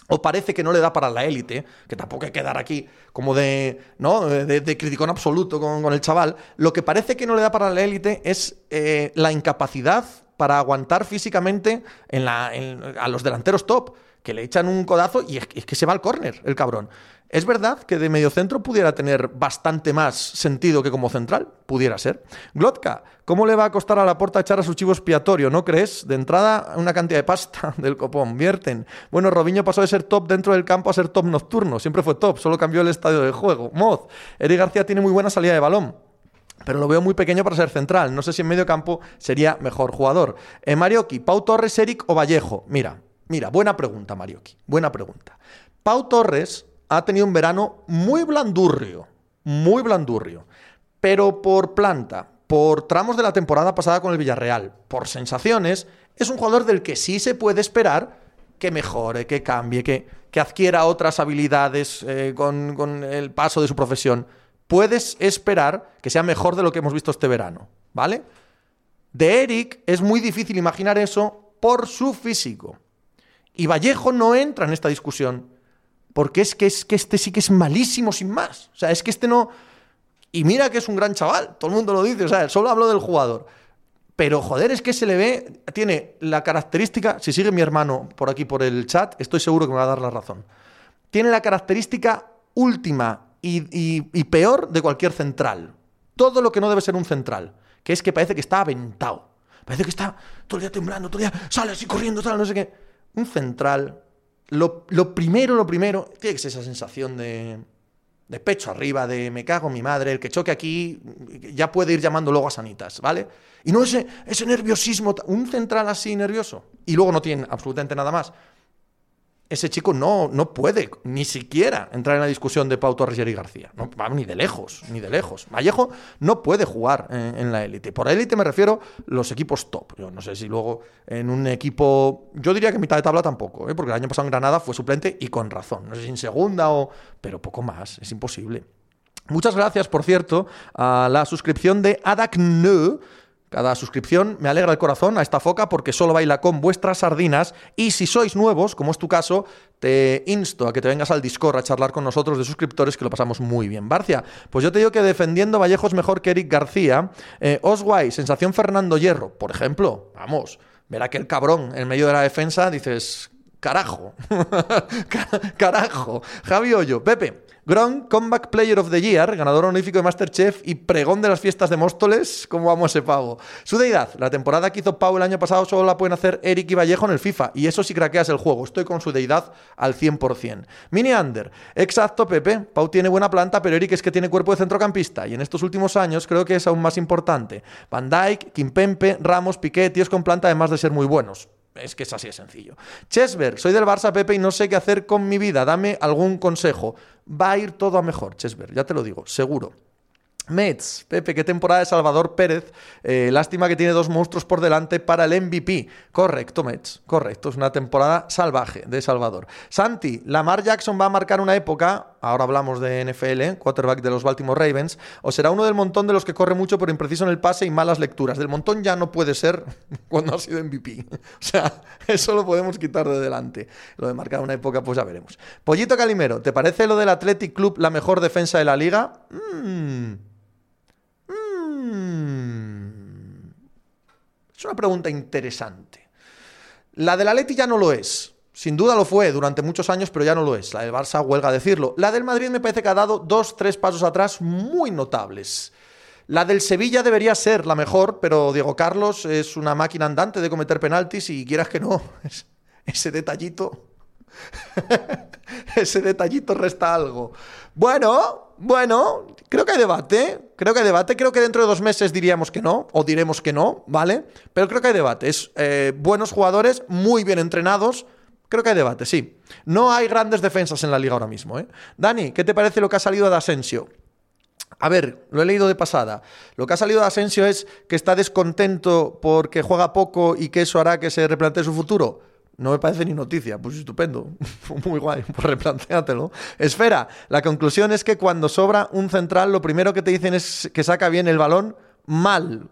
o parece que no le da para la élite, que tampoco hay que dar aquí como de, ¿no? de, de criticón absoluto con, el chaval, lo que parece que no le da para la élite es eh, la incapacidad para aguantar físicamente a los delanteros top, que le echan un codazo y es, que se va al córner el cabrón. Es verdad que de mediocentro pudiera tener bastante más sentido que como central, pudiera ser. Glotka, ¿cómo le va a costar a la porta echar a su chivo expiatorio? ¿No crees? De entrada, una cantidad de pasta [LAUGHS] del copón. Vierten. Bueno, Robinho pasó de ser top dentro del campo a ser top nocturno. Siempre fue top, solo cambió el estadio de juego. Moz, Eric García tiene muy buena salida de balón pero lo veo muy pequeño para ser central. No sé si en medio campo sería mejor jugador. Eh, Marioki, Pau Torres, Eric o Vallejo. Mira, mira, buena pregunta, Marioki. Buena pregunta. Pau Torres ha tenido un verano muy blandurrio, muy blandurrio. Pero por planta, por tramos de la temporada pasada con el Villarreal, por sensaciones, es un jugador del que sí se puede esperar que mejore, que cambie, que, que adquiera otras habilidades eh, con, con el paso de su profesión puedes esperar que sea mejor de lo que hemos visto este verano, ¿vale? De Eric es muy difícil imaginar eso por su físico. Y Vallejo no entra en esta discusión, porque es que, es que este sí que es malísimo sin más. O sea, es que este no... Y mira que es un gran chaval, todo el mundo lo dice, o sea, solo hablo del jugador. Pero joder, es que se le ve, tiene la característica, si sigue mi hermano por aquí por el chat, estoy seguro que me va a dar la razón. Tiene la característica última y, peor de cualquier central. Todo lo que no debe ser un central, que es que parece que está aventado. Parece que está todo el día temblando, todo el día sale así corriendo, tal, no sé qué. Un central, lo, primero, lo primero, tiene que ser esa sensación de, de pecho arriba, de me cago en mi madre, el que choque aquí ya puede ir llamando luego a sanitas, ¿vale? Y no ese, ese nerviosismo, un central así nervioso, y luego no tiene absolutamente nada más ese chico no, no puede ni siquiera entrar en la discusión de Pau Torres y García. No, ni de lejos, ni de lejos. Vallejo no puede jugar en, la élite. Por élite me refiero los equipos top. Yo no sé si luego en un equipo. Yo diría que mitad de tabla tampoco, ¿eh? porque el año pasado en Granada fue suplente y con razón. No sé si en segunda o. Pero poco más, es imposible. Muchas gracias, por cierto, a la suscripción de Adaknu cada suscripción me alegra el corazón a esta foca porque solo baila con vuestras sardinas y si sois nuevos, como es tu caso, te insto a que te vengas al Discord a charlar con nosotros de suscriptores que lo pasamos muy bien. Barcia, pues yo te digo que defendiendo Vallejo es mejor que Eric García. Eh, sensación Fernando Hierro, por ejemplo, vamos, ver a aquel cabrón en medio de la defensa, dices, carajo, [LAUGHS] carajo. Javi Hoyo, Pepe, Gron, Comeback Player of the Year, ganador honorífico de Masterchef y pregón de las fiestas de Móstoles. ¿Cómo vamos ese pavo? Su deidad, la temporada que hizo Pau el año pasado solo la pueden hacer Eric y Vallejo en el FIFA. Y eso si craqueas el juego. Estoy con su deidad al 100%. Mini Under, exacto, Pepe. Pau tiene buena planta, pero Eric es que tiene cuerpo de centrocampista. Y en estos últimos años creo que es aún más importante. Van Dyke, Kimpempe, Ramos, Piqué, tíos con planta, además de ser muy buenos. Es que es así de sencillo. Chesver, soy del Barça, Pepe, y no sé qué hacer con mi vida. Dame algún consejo. Va a ir todo a mejor, Chesver, ya te lo digo, seguro. Mets, Pepe, qué temporada de Salvador Pérez. Eh, lástima que tiene dos monstruos por delante para el MVP. Correcto, Mets, correcto. Es una temporada salvaje de Salvador. Santi, Lamar Jackson va a marcar una época, ahora hablamos de NFL, quarterback de los Baltimore Ravens, o será uno del montón de los que corre mucho pero impreciso en el pase y malas lecturas. Del montón ya no puede ser [LAUGHS] cuando ha sido MVP. [LAUGHS] O sea, [LAUGHS] eso lo podemos quitar de delante. Lo de marcar una época, pues ya veremos. Pollito Calimero, ¿te parece lo del Athletic Club la mejor defensa de la liga? Mmm. Mm. Es una pregunta interesante. La del Atleti ya no lo es. Sin duda lo fue durante muchos años, pero ya no lo es. La del Barça huelga decirlo. La del Madrid me parece que ha dado dos, tres pasos atrás muy notables. La del Sevilla debería ser la mejor, pero Diego Carlos es una máquina andante de cometer penaltis y quieras que no, [LAUGHS] ese detallito, [LAUGHS] ese detallito resta algo. Bueno, bueno, creo que hay debate. Creo que hay debate. Creo que dentro de dos meses diríamos que no, o diremos que no, ¿vale? Pero creo que hay debate. Es eh, buenos jugadores, muy bien entrenados. Creo que hay debate, sí. No hay grandes defensas en la liga ahora mismo, ¿eh? Dani, ¿qué te parece lo que ha salido de Asensio? A ver, lo he leído de pasada. Lo que ha salido de Asensio es que está descontento porque juega poco y que eso hará que se replantee su futuro. No me parece ni noticia. Pues estupendo. [LAUGHS] Muy guay. Pues replantéatelo. Esfera. La conclusión es que cuando sobra un central, lo primero que te dicen es que saca bien el balón. Mal.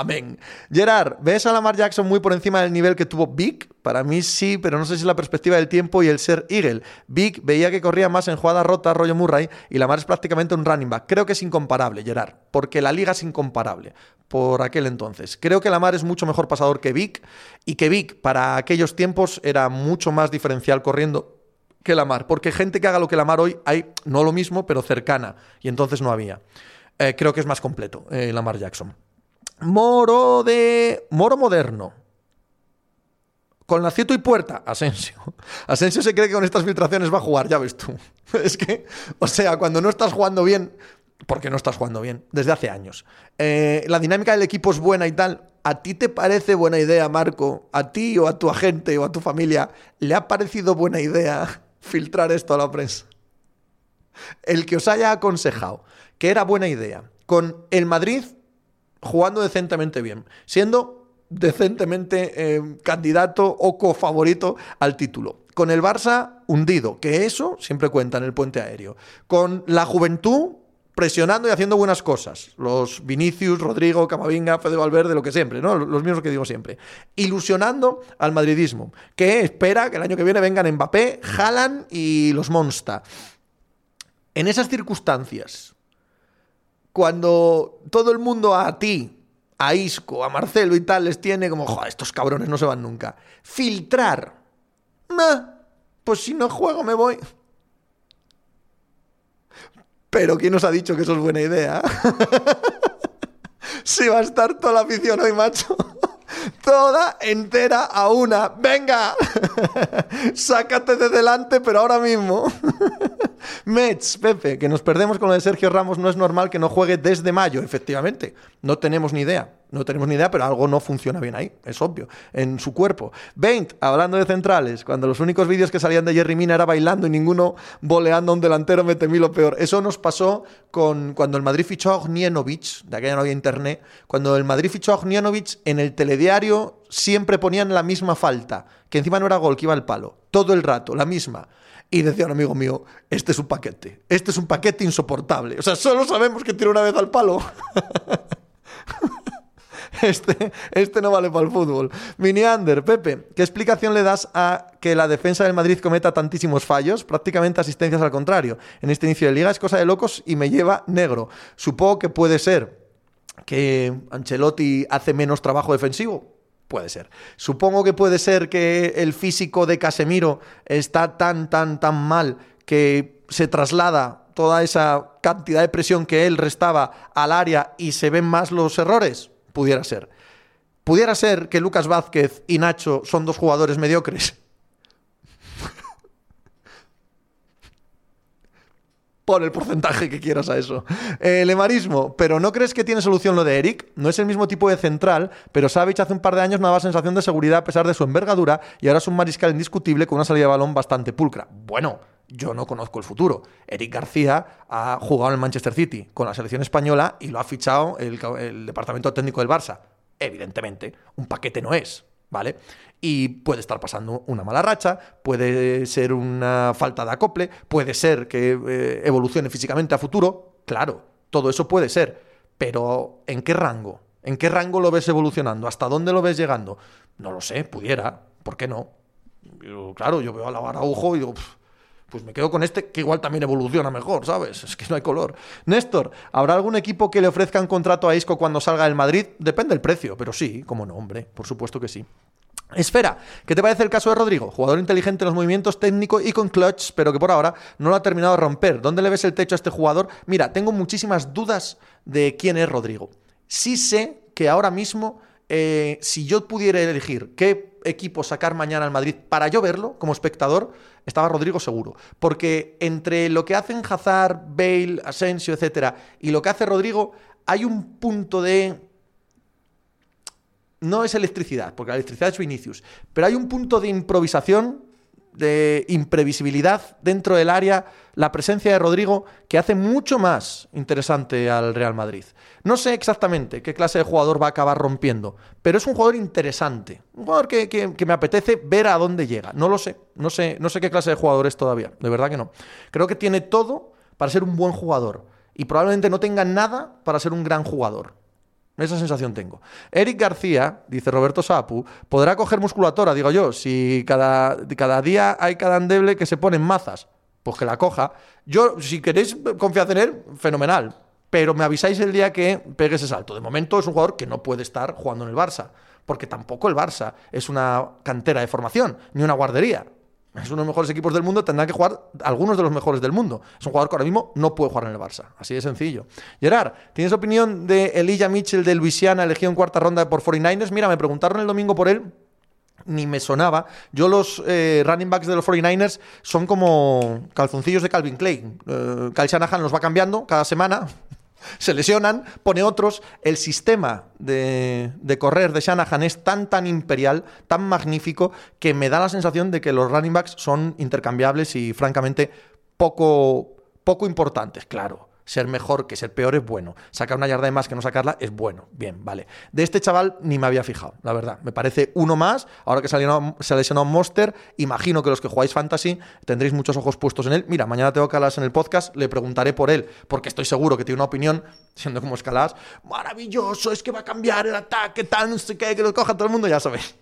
Amén. Gerard, ¿ves a Lamar Jackson muy por encima del nivel que tuvo Big? Para mí sí, pero no sé si es la perspectiva del tiempo y el ser Eagle. Big veía que corría más en jugada rota, rollo Murray, y Lamar es prácticamente un running back. Creo que es incomparable, Gerard, porque la liga es incomparable por aquel entonces. Creo que Lamar es mucho mejor pasador que Big, y que Big para aquellos tiempos era mucho más diferencial corriendo que Lamar, porque gente que haga lo que Lamar hoy hay, no lo mismo, pero cercana, y entonces no había. Eh, creo que es más completo eh, Lamar Jackson. Moro de. Moro moderno. Con Nacieto y Puerta, Asensio. [LAUGHS] Asensio se cree que con estas filtraciones va a jugar, ya ves tú. [LAUGHS] Es que, o sea, cuando no estás jugando bien, porque no estás jugando bien, desde hace años. Eh, la dinámica del equipo es buena y tal. ¿A ti te parece buena idea, Marco? ¿A ti o a tu agente o a tu familia le ha parecido buena idea [LAUGHS] filtrar esto a la prensa? El que os haya aconsejado que era buena idea con el Madrid jugando decentemente bien, siendo decentemente eh, candidato o cofavorito al título. Con el Barça hundido, que eso siempre cuenta en el puente aéreo. Con la juventud presionando y haciendo buenas cosas. Los Vinicius, Rodrigo, Camavinga, Fede Valverde, lo que siempre, ¿no? Los mismos que digo siempre. Ilusionando al madridismo, que espera que el año que viene vengan Mbappé, Haaland y los Monsta. En esas circunstancias, cuando todo el mundo a ti, a Isco, a Marcelo y tal les tiene como, joder, estos cabrones no se van nunca. Filtrar. pues si no juego me voy. Pero ¿quién nos ha dicho que eso es buena idea? [LAUGHS] si va a estar toda la afición hoy, macho. [LAUGHS] Toda entera a una. ¡Venga! [LAUGHS] Sácate de delante, pero ahora mismo. Mets, Pepe, que nos perdemos con lo de Sergio Ramos, no es normal que no juegue desde mayo, efectivamente. No tenemos ni idea. No tenemos ni idea, pero algo no funciona bien ahí, es obvio, en su cuerpo. 20, hablando de centrales, cuando los únicos vídeos que salían de Jerry Mina era bailando y ninguno boleando a un delantero, me temí lo peor. Eso nos pasó con cuando el Madrid fichó a Ognienovic, de aquella no había internet, cuando el Madrid fichó a en el telediario siempre ponían la misma falta, que encima no era gol, que iba al palo, todo el rato, la misma. Y decía un amigo mío, este es un paquete, este es un paquete insoportable. O sea, solo sabemos que tira una vez al palo. [LAUGHS] Este, este no vale para el fútbol. Miniander, Pepe, ¿qué explicación le das a que la defensa del Madrid cometa tantísimos fallos? Prácticamente asistencias al contrario. En este inicio de liga es cosa de locos y me lleva negro. Supongo que puede ser que Ancelotti hace menos trabajo defensivo. Puede ser. Supongo que puede ser que el físico de Casemiro está tan, tan, tan mal que se traslada toda esa cantidad de presión que él restaba al área y se ven más los errores. Pudiera ser. Pudiera ser que Lucas Vázquez y Nacho son dos jugadores mediocres. Pon el porcentaje que quieras a eso. El emarismo, pero ¿no crees que tiene solución lo de Eric? No es el mismo tipo de central, pero Savic hace un par de años no daba sensación de seguridad a pesar de su envergadura y ahora es un mariscal indiscutible con una salida de balón bastante pulcra. Bueno, yo no conozco el futuro. Eric García ha jugado en el Manchester City con la selección española y lo ha fichado el, departamento técnico del Barça. Evidentemente, un paquete no es, ¿vale? Y puede estar pasando una mala racha, puede ser una falta de acople, puede ser que eh, evolucione físicamente a futuro, claro, todo eso puede ser, pero ¿en qué rango? ¿En qué rango lo ves evolucionando? ¿Hasta dónde lo ves llegando? No lo sé, pudiera, ¿por qué no? claro, yo veo a la Araujo y digo, pues me quedo con este que igual también evoluciona mejor, ¿sabes? Es que no hay color. Néstor, ¿habrá algún equipo que le ofrezca un contrato a Isco cuando salga del Madrid? Depende del precio, pero sí, como no, hombre, por supuesto que sí. Esfera, ¿qué te parece el caso de Rodrigo? Jugador inteligente en los movimientos, técnico y con clutch, pero que por ahora no lo ha terminado de romper. ¿Dónde le ves el techo a este jugador? Mira, tengo muchísimas dudas de quién es Rodrigo. Sí sé que ahora mismo, eh, si yo pudiera elegir qué equipo sacar mañana al Madrid para yo verlo como espectador, estaba Rodrigo seguro. Porque entre lo que hacen Hazard, Bale, Asensio, etcétera, y lo que hace Rodrigo, hay un punto de. No es electricidad, porque la electricidad es Vinicius, pero hay un punto de improvisación de imprevisibilidad dentro del área, la presencia de Rodrigo, que hace mucho más interesante al Real Madrid. No sé exactamente qué clase de jugador va a acabar rompiendo, pero es un jugador interesante. Un jugador que, me apetece ver a dónde llega. No lo sé. No sé, no sé qué clase de jugador es todavía. De verdad que no. Creo que tiene todo para ser un buen jugador. Y probablemente no tenga nada para ser un gran jugador. Esa sensación tengo. Eric García, dice Roberto Sapu, podrá coger musculatura, digo yo, si cada, cada día hay cada endeble que se pone en mazas, pues que la coja. Yo, si queréis confiar en él, fenomenal. Pero me avisáis el día que pegue ese salto. De momento es un jugador que no puede estar jugando en el Barça, porque tampoco el Barça es una cantera de formación, ni una guardería es uno de los mejores equipos del mundo, tendrá que jugar algunos de los mejores del mundo. Es un jugador que ahora mismo no puede jugar en el Barça. Así de sencillo. Gerard, ¿tienes opinión de Elijah Mitchell de Luisiana, elegido en cuarta ronda por 49ers? Mira, me preguntaron el domingo por él ni me sonaba. Yo los eh, running backs de los 49ers son como calzoncillos de Calvin Klein. Eh, Kyle Shanahan los va cambiando cada semana se lesionan, pone otros. El sistema de, correr de Shanahan es tan, tan imperial, tan magnífico, que me da la sensación de que los running backs son intercambiables y, francamente, poco, poco importantes, claro ser mejor que ser peor es bueno. Sacar una yarda de más que no sacarla es bueno. Bien, vale. De este chaval ni me había fijado, la verdad. Me parece uno más. Ahora que se ha lesionado Monster, imagino que los que jugáis Fantasy tendréis muchos ojos puestos en él. Mira, mañana tengo Calas en el podcast, le preguntaré por él, porque estoy seguro que tiene una opinión, [LAUGHS] siendo como escalas, maravilloso, es que va a cambiar el ataque, tal, no sé qué, que lo coja todo el mundo, ya sabéis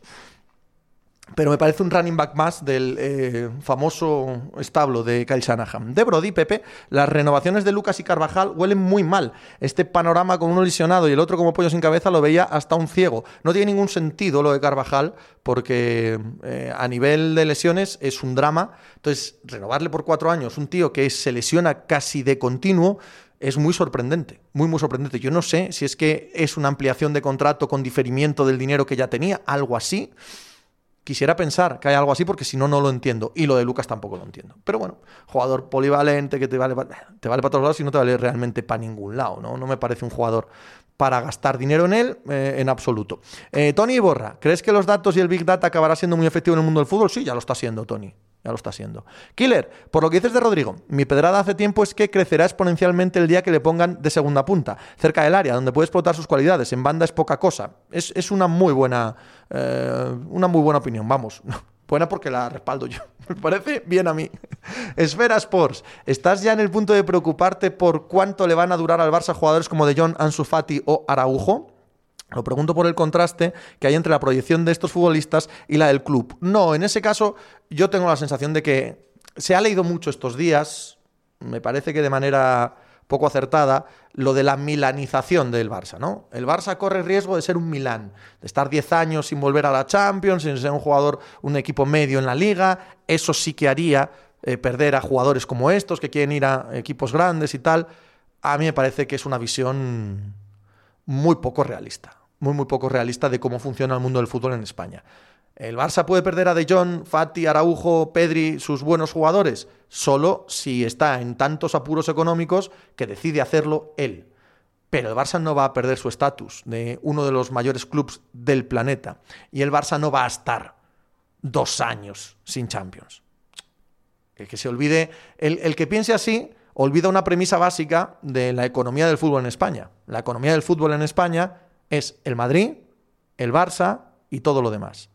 pero me parece un running back más del eh, famoso establo de Kyle Shanahan. De Brody, Pepe, las renovaciones de Lucas y Carvajal huelen muy mal. Este panorama con uno lesionado y el otro como pollo sin cabeza lo veía hasta un ciego. No tiene ningún sentido lo de Carvajal porque eh, a nivel de lesiones es un drama. Entonces, renovarle por cuatro años un tío que se lesiona casi de continuo es muy sorprendente, muy, muy sorprendente. Yo no sé si es que es una ampliación de contrato con diferimiento del dinero que ya tenía, algo así. Quisiera pensar que hay algo así porque si no, no lo entiendo. Y lo de Lucas tampoco lo entiendo. Pero bueno, jugador polivalente que te vale, te vale para todos lados y no te vale realmente para ningún lado. ¿no? no me parece un jugador para gastar dinero en él eh, en absoluto. Eh, Tony Borra, ¿crees que los datos y el Big Data acabará siendo muy efectivo en el mundo del fútbol? Sí, ya lo está siendo, Tony. Ya lo está haciendo. Killer, por lo que dices de Rodrigo, mi pedrada hace tiempo es que crecerá exponencialmente el día que le pongan de segunda punta, cerca del área, donde puede explotar sus cualidades. En banda es poca cosa. Es, una muy buena. Eh, una muy buena opinión, vamos. [LAUGHS] Buena porque la respaldo yo. [LAUGHS] Me parece bien a mí. [LAUGHS] Esfera Sports, ¿estás ya en el punto de preocuparte por cuánto le van a durar al Barça jugadores como De Jong, Ansu o Araujo? Lo pregunto por el contraste que hay entre la proyección de estos futbolistas y la del club. No, en ese caso yo tengo la sensación de que se ha leído mucho estos días, me parece que de manera poco acertada, lo de la milanización del Barça, ¿no? El Barça corre riesgo de ser un Milán, de estar 10 años sin volver a la Champions, sin ser un jugador, un equipo medio en la liga, eso sí que haría eh, perder a jugadores como estos que quieren ir a equipos grandes y tal. A mí me parece que es una visión muy poco realista muy, muy poco realista de cómo funciona el mundo del fútbol en España. ¿El Barça puede perder a De Jong, Fati, Araujo, Pedri, sus buenos jugadores? Solo si está en tantos apuros económicos que decide hacerlo él. Pero el Barça no va a perder su estatus de uno de los mayores clubes del planeta. Y el Barça no va a estar dos años sin Champions. El que se olvide, el, el que piense así, olvida una premisa básica de la economía del fútbol en España. La economía del fútbol en España es el Madrid, el Barça y todo lo demás.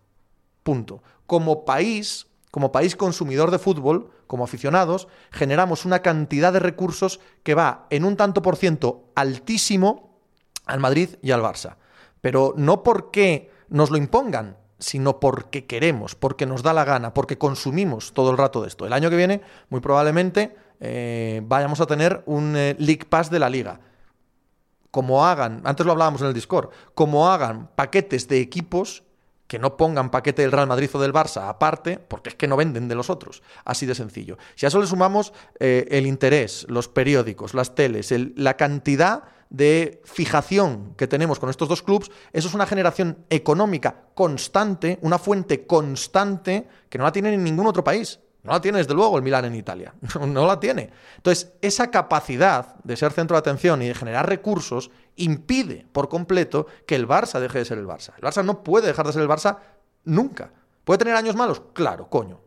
Punto. Como país, como país consumidor de fútbol, como aficionados, generamos una cantidad de recursos que va en un tanto por ciento altísimo al Madrid y al Barça. Pero no porque nos lo impongan, sino porque queremos, porque nos da la gana, porque consumimos todo el rato de esto. El año que viene, muy probablemente, eh, vayamos a tener un eh, League Pass de la liga como hagan, antes lo hablábamos en el Discord, como hagan paquetes de equipos que no pongan paquete del Real Madrid o del Barça aparte, porque es que no venden de los otros. Así de sencillo. Si a eso le sumamos eh, el interés, los periódicos, las teles, la cantidad de fijación que tenemos con estos dos clubes, eso es una generación económica constante, una fuente constante que no la tienen en ningún otro país. No la tiene desde luego el Milan en Italia, [LAUGHS] no, la tiene. Entonces, esa capacidad de ser centro de atención y de generar recursos impide por completo que el Barça deje de ser el Barça. El Barça no puede dejar de ser el Barça nunca. ¿Puede tener años malos? Claro, coño.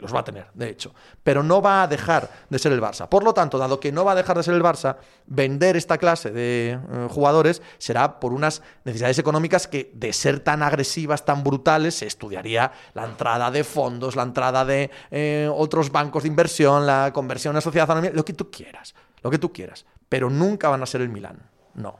los va a tener, de hecho, pero no va a dejar de ser el Barça. Por lo tanto, dado que no va a dejar de ser el Barça, vender esta clase de eh, jugadores será por unas necesidades económicas que, de ser tan agresivas, tan brutales, se estudiaría la entrada de fondos, la entrada de eh, otros bancos de inversión, la conversión a sociedad anónima, lo que tú quieras, lo que tú quieras, pero nunca van a ser el Milán. No,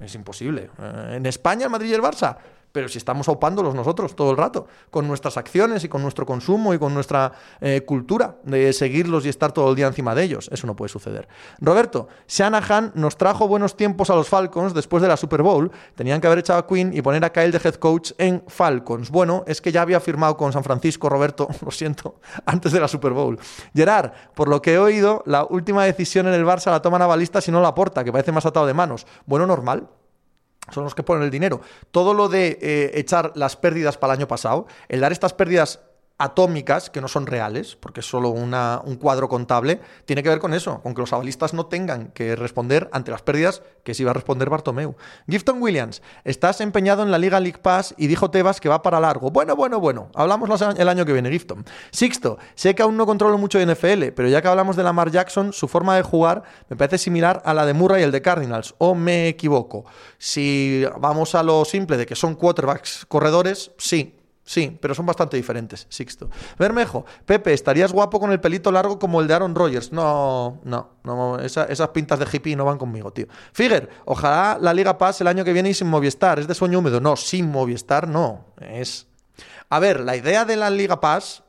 es imposible. Eh, en España, el Madrid y el Barça pero si estamos aupándolos nosotros todo el rato, con nuestras acciones y con nuestro consumo y con nuestra eh, cultura de seguirlos y estar todo el día encima de ellos. Eso no puede suceder. Roberto, Shanahan nos trajo buenos tiempos a los Falcons después de la Super Bowl. Tenían que haber echado a Quinn y poner a Kyle de head coach en Falcons. Bueno, es que ya había firmado con San Francisco, Roberto, [LAUGHS] lo siento, antes de la Super Bowl. Gerard, por lo que he oído, la última decisión en el Barça la toman a balista si no la aporta, que parece más atado de manos. Bueno, normal son los que ponen el dinero. Todo lo de eh, echar las pérdidas para el año pasado, el dar estas pérdidas atómicas, que no son reales, porque es solo una, un cuadro contable, tiene que ver con eso, con que los avalistas no tengan que responder ante las pérdidas que se iba a responder Bartomeu. Gifton Williams, estás empeñado en la Liga League Pass y dijo Tebas que va para largo. Bueno, bueno, bueno, hablamos el año que viene, Gifton. Sixto, sé que aún no controlo mucho de NFL, pero ya que hablamos de Lamar Jackson, su forma de jugar me parece similar a la de Murray y el de Cardinals, o me equivoco. Si vamos a lo simple de que son quarterbacks corredores, sí, Sí, pero son bastante diferentes, Sixto. Bermejo, Pepe, ¿estarías guapo con el pelito largo como el de Aaron Rodgers? No, no, no esas pintas de hippie no van conmigo, tío. Figuer, ojalá la Liga pase el año que viene y sin Movistar. ¿Es de sueño húmedo? No, sin Movistar no. Es. A ver, la idea de la Liga Pass.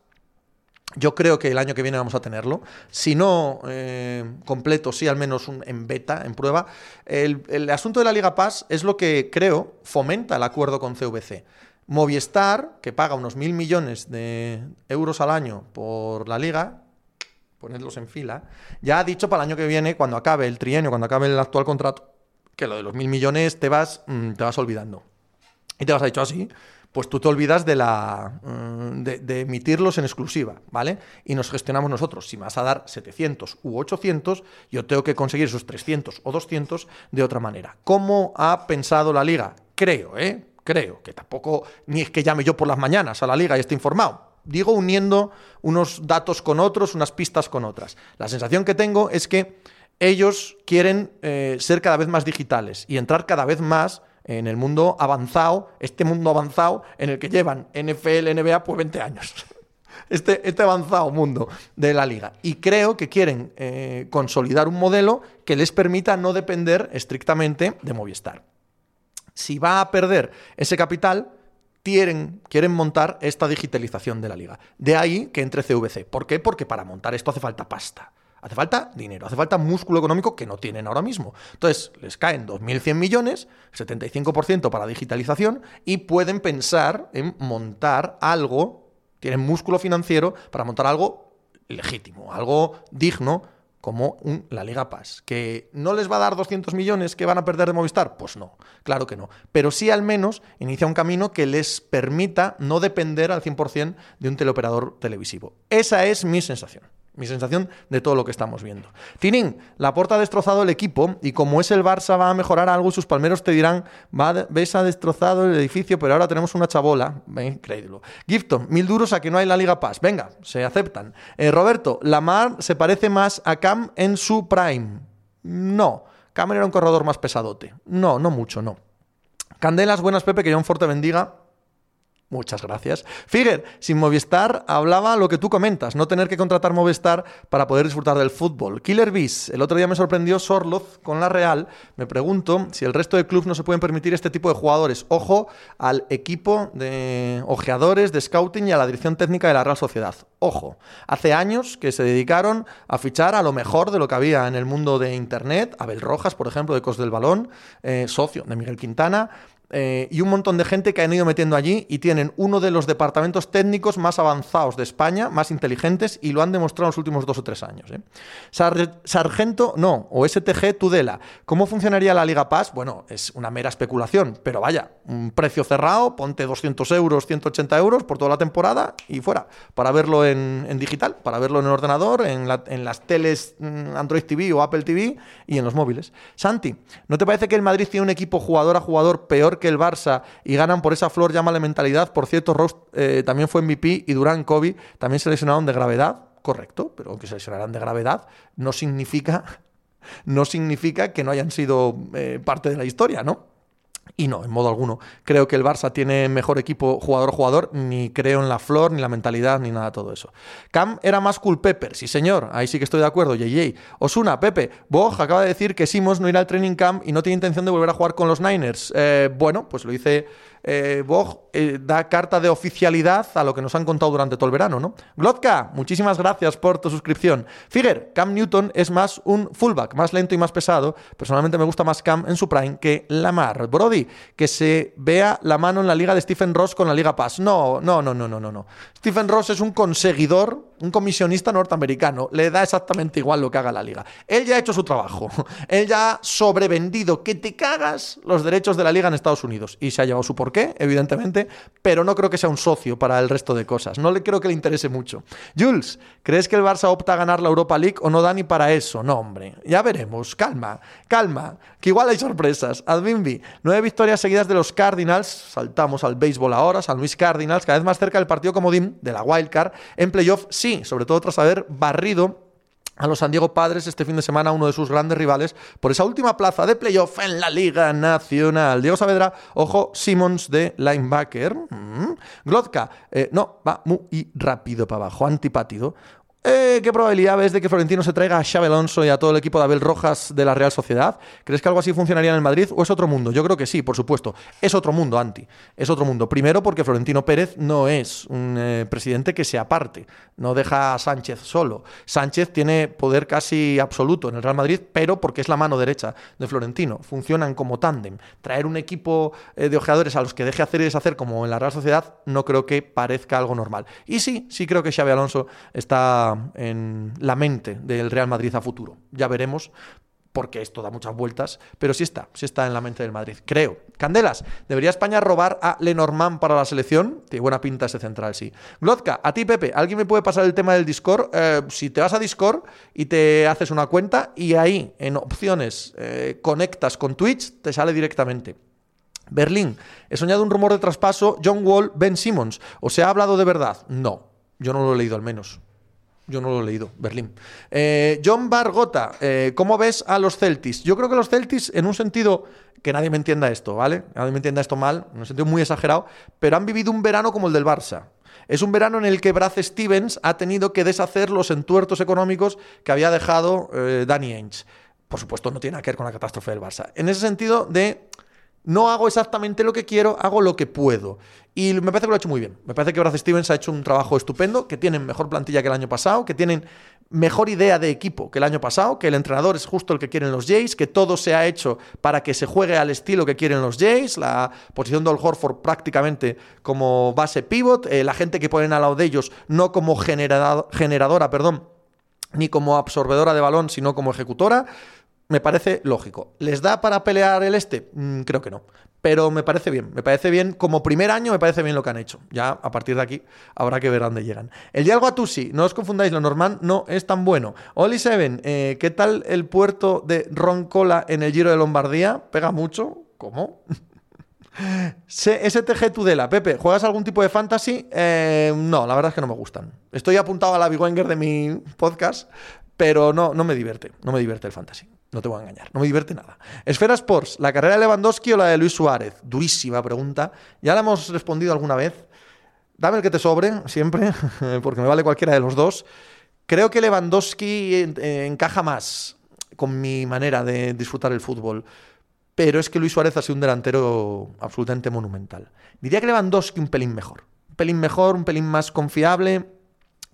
Yo creo que el año que viene vamos a tenerlo. Si no eh, completo, sí, al menos en beta, en prueba. El, el asunto de la Liga Pass es lo que creo fomenta el acuerdo con CVC. Movistar, que paga unos mil millones de euros al año por la liga, ponedlos en fila, ya ha dicho para el año que viene, cuando acabe el trienio, cuando acabe el actual contrato, que lo de los mil millones te vas, mm, te vas olvidando. Y te vas a dicho así, pues tú te olvidas de, la, mm, de, emitirlos en exclusiva, ¿vale? Y nos gestionamos nosotros. Si me vas a dar 700 u 800, yo tengo que conseguir esos 300 o 200 de otra manera. ¿Cómo ha pensado la liga? Creo, ¿eh? Creo, que tampoco ni es que llame yo por las mañanas a la liga y esté informado. Digo uniendo unos datos con otros, unas pistas con otras. La sensación que tengo es que ellos quieren eh, ser cada vez más digitales y entrar cada vez más en el mundo avanzado, este mundo avanzado en el que llevan NFL, NBA, pues 20 años. [LAUGHS] Este, este avanzado mundo de la liga. Y creo que quieren eh, consolidar un modelo que les permita no depender estrictamente de Movistar si va a perder ese capital, quieren, quieren montar esta digitalización de la liga. De ahí que entre CVC. ¿Por qué? Porque para montar esto hace falta pasta. Hace falta dinero, hace falta músculo económico que no tienen ahora mismo. Entonces, les caen 2.100 millones, 75% para digitalización, y pueden pensar en montar algo, tienen músculo financiero para montar algo legítimo, algo digno como la Liga Pass. ¿Que no les va a dar 200 millones que van a perder de Movistar? Pues no, claro que no. Pero sí al menos inicia un camino que les permita no depender al 100% de un teleoperador televisivo. Esa es mi sensación mi sensación de todo lo que estamos viendo. Tinín, la porta ha destrozado el equipo y como es el Barça va a mejorar algo, sus palmeros te dirán, va, ves ha destrozado el edificio, pero ahora tenemos una chabola. Increíble. Gifton, mil duros a que no hay la Liga Pass. Venga, se aceptan. Eh, Roberto, Lamar se parece más a Cam en su prime. No, Cam era un corredor más pesadote. No, no mucho, no. Candelas, buenas Pepe, que John Forte bendiga. Muchas gracias. Figuer, sin Movistar hablaba lo que tú comentas, no tener que contratar Movistar para poder disfrutar del fútbol. Killer Bees, el otro día me sorprendió Sorloz con la Real. Me pregunto si el resto de clubes no se pueden permitir este tipo de jugadores. Ojo al equipo de ojeadores, de scouting y a la dirección técnica de la Real Sociedad. Ojo, hace años que se dedicaron a fichar a lo mejor de lo que había en el mundo de Internet. Abel Rojas, por ejemplo, de Cos del Balón, eh, socio de Miguel Quintana. Eh, y un montón de gente que han ido metiendo allí y tienen uno de los departamentos técnicos más avanzados de España, más inteligentes, y lo han demostrado en los últimos dos o tres años. ¿eh? Sargento, no, o STG Tudela. ¿Cómo funcionaría la Liga Pass? Bueno, es una mera especulación, pero vaya, un precio cerrado, ponte 200 euros, 180 euros por toda la temporada y fuera, para verlo en, digital, para verlo en el ordenador, en, en las teles mm, Android TV o Apple TV y en los móviles. Santi, ¿no te parece que el Madrid tiene un equipo jugador a jugador peor que el Barça y ganan por esa flor, llámale mentalidad. Por cierto, Ross eh, también fue MVP y Durán Kobe también se lesionaron de gravedad. Correcto, pero aunque se lesionaran de gravedad, no significa, [LAUGHS] no significa que no hayan sido eh, parte de la historia, ¿no? Y no, en modo alguno. Creo que el Barça tiene mejor equipo jugador-jugador, ni creo en la flor, ni la mentalidad, ni nada de todo eso. Cam era más cool Pepper, sí señor, ahí sí que estoy de acuerdo, JJ. Osuna, Pepe, Boj acaba de decir que Simons no irá al training camp y no tiene intención de volver a jugar con los Niners. Eh, bueno, pues lo hice eh, Bog eh, da carta de oficialidad a lo que nos han contado durante todo el verano, ¿no? Glotka, muchísimas gracias por tu suscripción. Figuer, Cam Newton es más un fullback, más lento y más pesado. Personalmente me gusta más Cam en su prime que Lamar. Brody, que se vea la mano en la liga de Stephen Ross con la Liga Pass. No, no, no, no, no, no. Stephen Ross es un conseguidor, un comisionista norteamericano. Le da exactamente igual lo que haga la liga. Él ya ha hecho su trabajo. [LAUGHS] Él ya ha sobrevendido que te cagas los derechos de la liga en Estados Unidos y se ha llevado su qué, evidentemente, pero no creo que sea un socio para el resto de cosas. No le creo que le interese mucho. Jules, ¿crees que el Barça opta a ganar la Europa League o no da ni para eso? No, hombre. Ya veremos. Calma, calma. Que igual hay sorpresas. Adminbi, nueve victorias seguidas de los Cardinals. Saltamos al béisbol ahora, San Luis Cardinals, cada vez más cerca del partido comodín de la Wildcard. En playoff, sí, sobre todo tras haber barrido a los San Diego Padres este fin de semana, uno de sus grandes rivales, por esa última plaza de playoff en la Liga Nacional. Diego Saavedra, ojo, Simmons de linebacker. Mm. Glodka, eh, no, va muy rápido para abajo, antipátido. Eh, ¿Qué probabilidad ves de que Florentino se traiga a Xavi Alonso y a todo el equipo de Abel Rojas de la Real Sociedad? ¿Crees que algo así funcionaría en el Madrid o es otro mundo? Yo creo que sí, por supuesto. Es otro mundo, Anti. Es otro mundo. Primero porque Florentino Pérez no es un eh, presidente que se aparte, no deja a Sánchez solo. Sánchez tiene poder casi absoluto en el Real Madrid, pero porque es la mano derecha de Florentino. Funcionan como tándem. Traer un equipo eh, de ojeadores a los que deje hacer y deshacer como en la Real Sociedad no creo que parezca algo normal. Y sí, sí creo que Xavi Alonso está en la mente del Real Madrid a futuro. Ya veremos, porque esto da muchas vueltas, pero sí está, sí está en la mente del Madrid, creo. Candelas, ¿debería España robar a Lenormand para la selección? Tiene buena pinta ese central, sí. Glodka, a ti, Pepe, ¿alguien me puede pasar el tema del Discord? Eh, si te vas a Discord y te haces una cuenta y ahí, en opciones, eh, conectas con Twitch, te sale directamente. Berlín, he soñado un rumor de traspaso, John Wall, Ben Simmons. ¿O se ha hablado de verdad? No, yo no lo he leído al menos. Yo no lo he leído, Berlín. Eh, John Bargota, eh, ¿cómo ves a los Celtics? Yo creo que los Celtics, en un sentido que nadie me entienda esto, ¿vale? Nadie me entienda esto mal, en un sentido muy exagerado, pero han vivido un verano como el del Barça. Es un verano en el que Brad Stevens ha tenido que deshacer los entuertos económicos que había dejado eh, Danny Ainge. Por supuesto, no tiene nada que ver con la catástrofe del Barça. En ese sentido de no hago exactamente lo que quiero, hago lo que puedo. Y me parece que lo ha hecho muy bien. Me parece que Brad Stevens ha hecho un trabajo estupendo, que tienen mejor plantilla que el año pasado, que tienen mejor idea de equipo que el año pasado, que el entrenador es justo el que quieren los Jays, que todo se ha hecho para que se juegue al estilo que quieren los Jays, la posición de Old Horford prácticamente como base pivot, eh, la gente que ponen al lado de ellos no como generadora, perdón, ni como absorbedora de balón, sino como ejecutora me parece lógico. ¿Les da para pelear el este? Mm, creo que no. Pero me parece bien. Me parece bien. Como primer año, me parece bien lo que han hecho. Ya a partir de aquí habrá que ver dónde llegan. El Dialgo Atusi, no os confundáis, lo normal no es tan bueno. Oli Seven, eh, ¿qué tal el puerto de Roncola en el Giro de Lombardía? ¿Pega mucho? ¿Cómo? [LAUGHS] STG Tudela, Pepe, ¿juegas algún tipo de fantasy? Eh, no, la verdad es que no me gustan. Estoy apuntado a la Big de mi podcast, pero no, no me divierte. No me divierte el fantasy. No te voy a engañar, no me divierte nada. Esfera Sports, ¿la carrera de Lewandowski o la de Luis Suárez? Durísima pregunta. Ya la hemos respondido alguna vez. Dame el que te sobre, siempre, [LAUGHS] porque me vale cualquiera de los dos. Creo que Lewandowski eh, encaja más con mi manera de disfrutar el fútbol. Pero es que Luis Suárez ha sido un delantero absolutamente monumental. Diría que Lewandowski un pelín mejor. Un pelín mejor, un pelín más confiable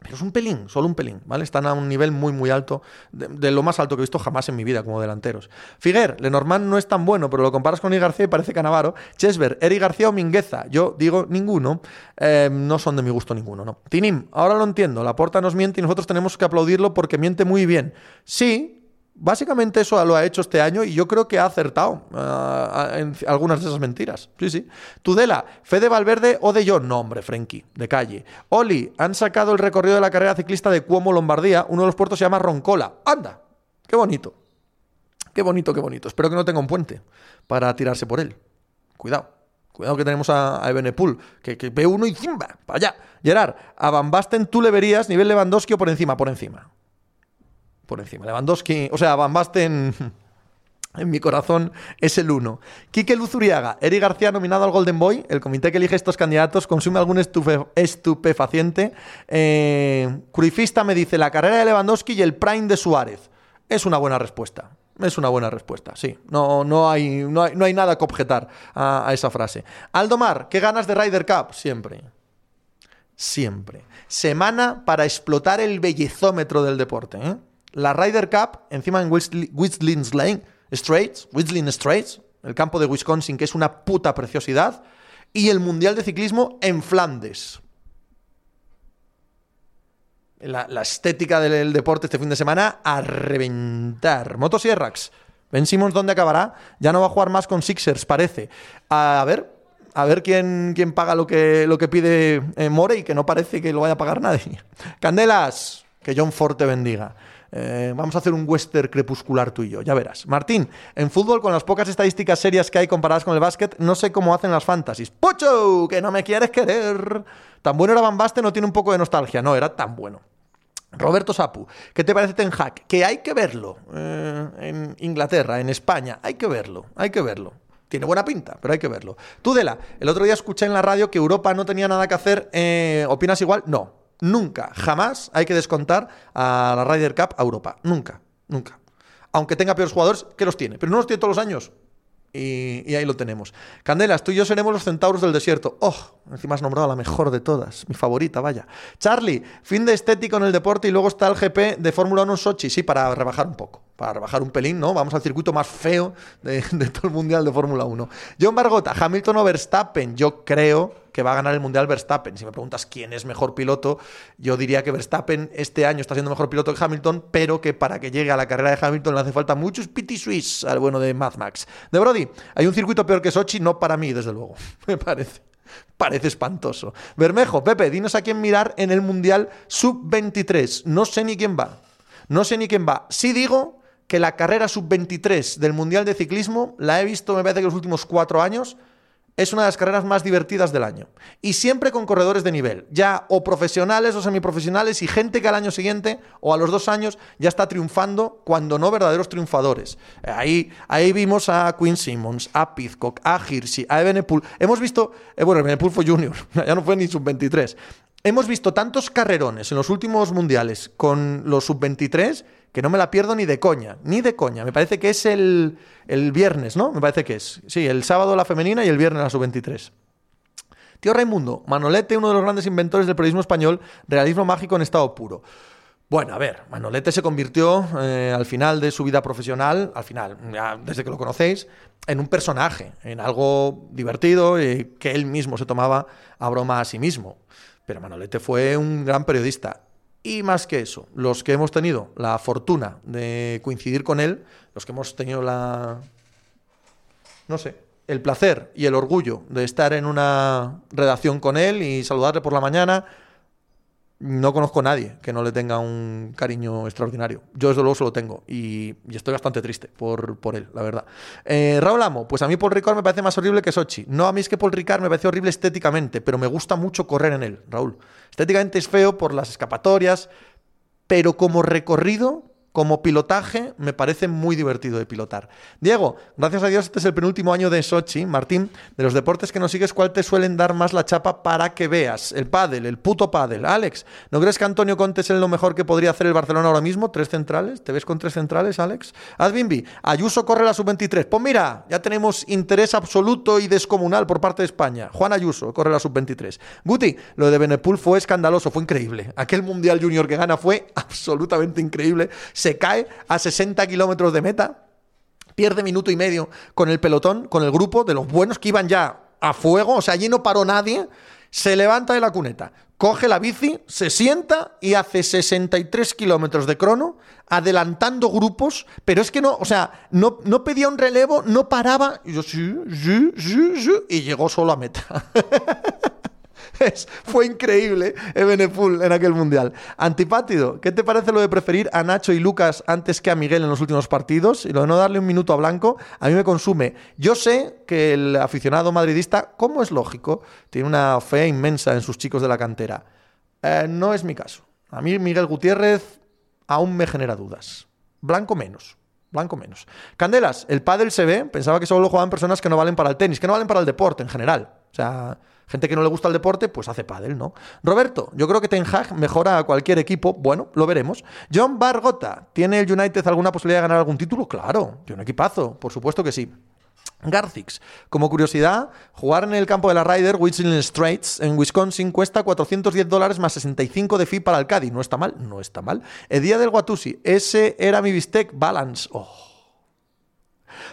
pero es un pelín, solo un pelín, ¿vale? Están a un nivel muy, muy alto, de, lo más alto que he visto jamás en mi vida como delanteros. Figuer, Lenormand no es tan bueno, pero lo comparas con Eri García y parece Canavaro. Chesver, Eri García o Mingueza. Yo digo ninguno, eh, no son de mi gusto ninguno, ¿no? Tinim, ahora lo entiendo, la porta nos miente y nosotros tenemos que aplaudirlo porque miente muy bien. Sí, Básicamente eso lo ha hecho este año y yo creo que ha acertado uh, en algunas de esas mentiras. Sí, sí. Tudela, Fede Valverde o de John. No, hombre, Frenkie, de calle. Oli, han sacado el recorrido de la carrera ciclista de Cuomo Lombardía. Uno de los puertos se llama Roncola. ¡Anda! ¡Qué bonito! ¡Qué bonito, qué bonito! Espero que no tenga un puente para tirarse por él. Cuidado. Cuidado que tenemos a, a Ebenepul, que, que ve uno y zimba, para allá. Gerard, a Van Basten tú le verías nivel Lewandowski o por encima, por encima. Por encima. Lewandowski, o sea, Van Basten [LAUGHS] en mi corazón es el uno. Quique Luzuriaga, Eri García nominado al Golden Boy. El comité que elige estos candidatos consume algún estupefaciente. Eh, Cruifista me dice la carrera de Lewandowski y el prime de Suárez. Es una buena respuesta. Es una buena respuesta, sí. No, no, hay, no, hay, no hay nada que objetar a, a esa frase. Aldomar, ¿qué ganas de Ryder Cup? Siempre. Siempre. Semana para explotar el bellezómetro del deporte. ¿eh? La Ryder Cup, encima en Whistling Straits, Whistling Straits, el campo de Wisconsin, que es una puta preciosidad, y el Mundial de Ciclismo en Flandes. La, la estética del deporte este fin de semana a reventar. Motosierrax. Ben Simmons, ¿dónde acabará? Ya no va a jugar más con Sixers, parece. A ver, a ver quién, quién paga lo que, lo que pide eh, Morey, que no parece que lo vaya a pagar nadie. [LAUGHS] Candelas, que John Ford te bendiga. Eh, vamos a hacer un western crepuscular tú y yo, ya verás. Martín, en fútbol, con las pocas estadísticas serias que hay comparadas con el básquet, no sé cómo hacen las fantasies. ¡Pocho! ¡Que no me quieres querer! Tan bueno era Van Basten, no tiene un poco de nostalgia. No, era tan bueno. Roberto Sapu, ¿qué te parece Ten Hag? Que hay que verlo eh, en Inglaterra, en España, hay que verlo, hay que verlo. Tiene buena pinta, pero hay que verlo. Tudela, el otro día escuché en la radio que Europa no tenía nada que hacer. eh, ¿Opinas igual? No, nunca, jamás hay que descontar a la Ryder Cup a Europa. Nunca, nunca. Aunque tenga peores jugadores, que los tiene, pero no los tiene todos los años. Y, ahí lo tenemos. Candelas, tú y yo seremos los centauros del desierto. ¡Oh! Encima has nombrado a la mejor de todas. Mi favorita, vaya. Charlie, fin de estético en el deporte y luego está el GP de Fórmula 1 en Sochi. Sí, para rebajar un poco. Para rebajar un pelín, ¿no? Vamos al circuito más feo de, todo el mundial de Fórmula 1. John Bargota, Hamilton o Verstappen. Yo creo que va a ganar el mundial Verstappen. Si me preguntas quién es mejor piloto, yo diría que Verstappen este año está siendo mejor piloto que Hamilton, pero que para que llegue a la carrera de Hamilton le hace falta muchos piti Swiss al bueno de Mad Max. De Brody, hay un circuito peor que Sochi, no para mí, desde luego. [LAUGHS] Me parece. Parece espantoso. Bermejo, Pepe, dinos a quién mirar en el Mundial Sub-23. No sé ni quién va. No sé ni quién va. Sí digo que la carrera Sub-23 del Mundial de Ciclismo la he visto, me parece que los últimos cuatro años, es una de las carreras más divertidas del año. Y siempre con corredores de nivel, ya o profesionales o semiprofesionales y gente que al año siguiente o a los dos años ya está triunfando, cuando no verdaderos triunfadores. Ahí, ahí vimos a Quinn Simmons, a Pizcock, a Hirschi, a Ebenepool. Hemos visto, eh, bueno, Ebenepool fue junior, [LAUGHS] ya no fue ni sub-23. Hemos visto tantos carrerones en los últimos mundiales con los sub-23 que no me la pierdo ni de coña, ni de coña. Me parece que es el, el viernes, ¿no? Me parece que es. Sí, el sábado la femenina y el viernes la sub-23. Tío Raimundo, Manolete, uno de los grandes inventores del periodismo español, realismo mágico en estado puro. Bueno, a ver, Manolete se convirtió eh, al final de su vida profesional, al final, desde que lo conocéis, en un personaje, en algo divertido y que él mismo se tomaba a broma a sí mismo. Pero Manolete fue un gran periodista. Y más que eso, los que hemos tenido la fortuna de coincidir con él, los que hemos tenido la, no sé, el placer y el orgullo de estar en una redacción con él y saludarle por la mañana, no conozco a nadie que no le tenga un cariño extraordinario. Yo desde luego se lo tengo y, estoy bastante triste por, por él, la verdad. Eh, Raúl Amo, pues a mí Paul Ricard me parece más horrible que Sochi. No, a mí es que Paul Ricard me parece horrible estéticamente, pero me gusta mucho correr en él, Raúl. Estéticamente es feo por las escapatorias, pero como recorrido, como pilotaje, me parece muy divertido de pilotar. Diego, gracias a Dios este es el penúltimo año de Sochi. Martín, de los deportes que nos sigues, ¿cuál te suelen dar más la chapa para que veas? El pádel, el puto pádel. Alex, ¿no crees que Antonio Conte es lo mejor que podría hacer el Barcelona ahora mismo? ¿Tres centrales? ¿Te ves con tres centrales, Alex? Adbimbi, Ayuso corre la sub-23. Pues mira, ya tenemos interés absoluto y descomunal por parte de España. Juan Ayuso corre la sub-23. Guti, lo de Benepul fue escandaloso, fue increíble. Aquel Mundial Junior que gana fue absolutamente increíble. Cae a 60 kilómetros de meta, pierde minuto y medio con el pelotón, con el grupo de los buenos que iban ya a fuego, o sea, allí no paró nadie, se levanta de la cuneta, coge la bici, se sienta y hace 63 kilómetros de crono, adelantando grupos, pero es que no, o sea, no, no pedía un relevo, no paraba, y yo sí, sí, sí, sí, y llegó solo a meta. [LAUGHS] [LAUGHS] fue increíble Ebenepul en aquel mundial. Antipátido, ¿qué te parece lo de preferir a Nacho y Lucas antes que a Miguel en los últimos partidos? Y lo de no darle un minuto a Blanco, a mí me consume. Yo sé que el aficionado madridista, como es lógico, tiene una fe inmensa en sus chicos de la cantera. Eh, no es mi caso. A mí Miguel Gutiérrez aún me genera dudas. Blanco menos. Blanco menos. Candelas, el pádel se ve, pensaba que solo lo jugaban personas que no valen para el tenis, que no valen para el deporte en general. O sea, gente que no le gusta el deporte, pues hace pádel, ¿no? Roberto, yo creo que Ten Hag mejora a cualquier equipo. Bueno, lo veremos. John Bargota, ¿tiene el United alguna posibilidad de ganar algún título? Claro, tiene un equipazo, por supuesto que sí. Garcix. Como curiosidad, jugar en el campo de la Ryder, Whistling Straits, en Wisconsin, cuesta 410 dólares más 65 de fee para el Caddy. No está mal, no está mal. El día del Guatusi, ese era mi bistec balance. Oh.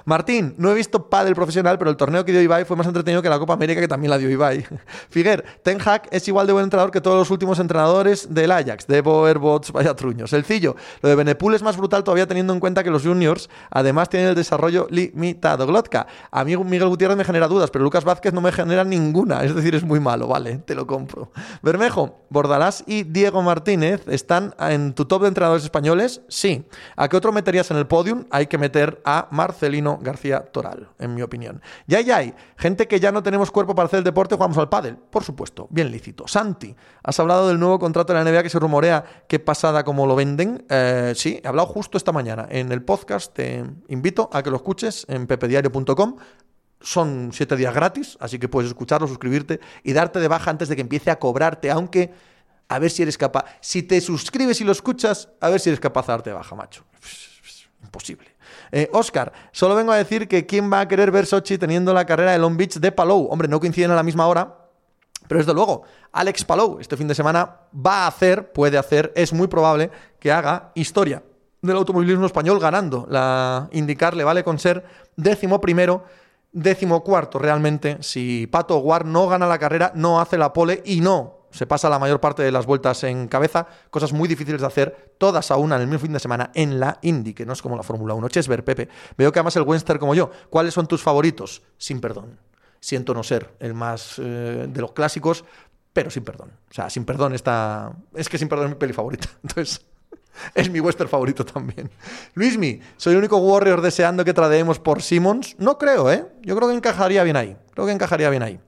Martín, no he visto pádel profesional, pero el torneo que dio Ibai fue más entretenido que la Copa América que también la dio Ibai. [LAUGHS] Figuer, Ten Hag es igual de buen entrenador que todos los últimos entrenadores del Ajax, de Boerbots, vaya truños. Sencillo, lo de Benepul es más brutal todavía teniendo en cuenta que los juniors además tienen el desarrollo limitado. Glotka, a mí Miguel Gutiérrez me genera dudas, pero Lucas Vázquez no me genera ninguna, es decir, es muy malo, vale, te lo compro. Bermejo, Bordalás y Diego Martínez están en tu top de entrenadores españoles, sí. ¿A qué otro meterías en el podium? Hay que meter a García Toral, en mi opinión. Ya, ya hay gente que ya no tenemos cuerpo para hacer el deporte, jugamos al pádel, por supuesto, bien lícito. Santi, has hablado del nuevo contrato de la NBA que se rumorea qué pasada como lo venden. Eh, sí, he hablado justo esta mañana en el podcast. Te invito a que lo escuches en pepediario.com. Son siete días gratis, así que puedes escucharlo, suscribirte y darte de baja antes de que empiece a cobrarte, aunque a ver si eres capaz. Si te suscribes y lo escuchas, a ver si eres capaz de darte de baja, macho. Imposible. Oscar, eh, solo vengo a decir que quién va a querer ver Sochi teniendo la carrera de Long Beach de Palou. Hombre, no coinciden a la misma hora, pero desde luego, Alex Palou este fin de semana va a hacer, puede hacer, es muy probable que haga historia del automovilismo español ganando. La indicar le vale con ser décimo primero, décimo cuarto realmente. Si Pato Guar no gana la carrera, no hace la pole y no se pasa la mayor parte de las vueltas en cabeza, cosas muy difíciles de hacer, todas a una en el mismo fin de semana en la Indy, que no es como la Fórmula 1. Chesver, Pepe, veo que amas el Western como yo. ¿Cuáles son tus favoritos? Sin perdón. Siento no ser el más eh, de los clásicos, pero sin perdón. O sea, sin perdón está... Es que sin perdón es mi peli favorita. [LAUGHS] Entonces... Es mi western favorito también. Luismi, ¿soy el único Warrior deseando que tradeemos por Simmons? No creo, ¿eh? Yo creo que encajaría bien ahí. Creo que encajaría bien ahí.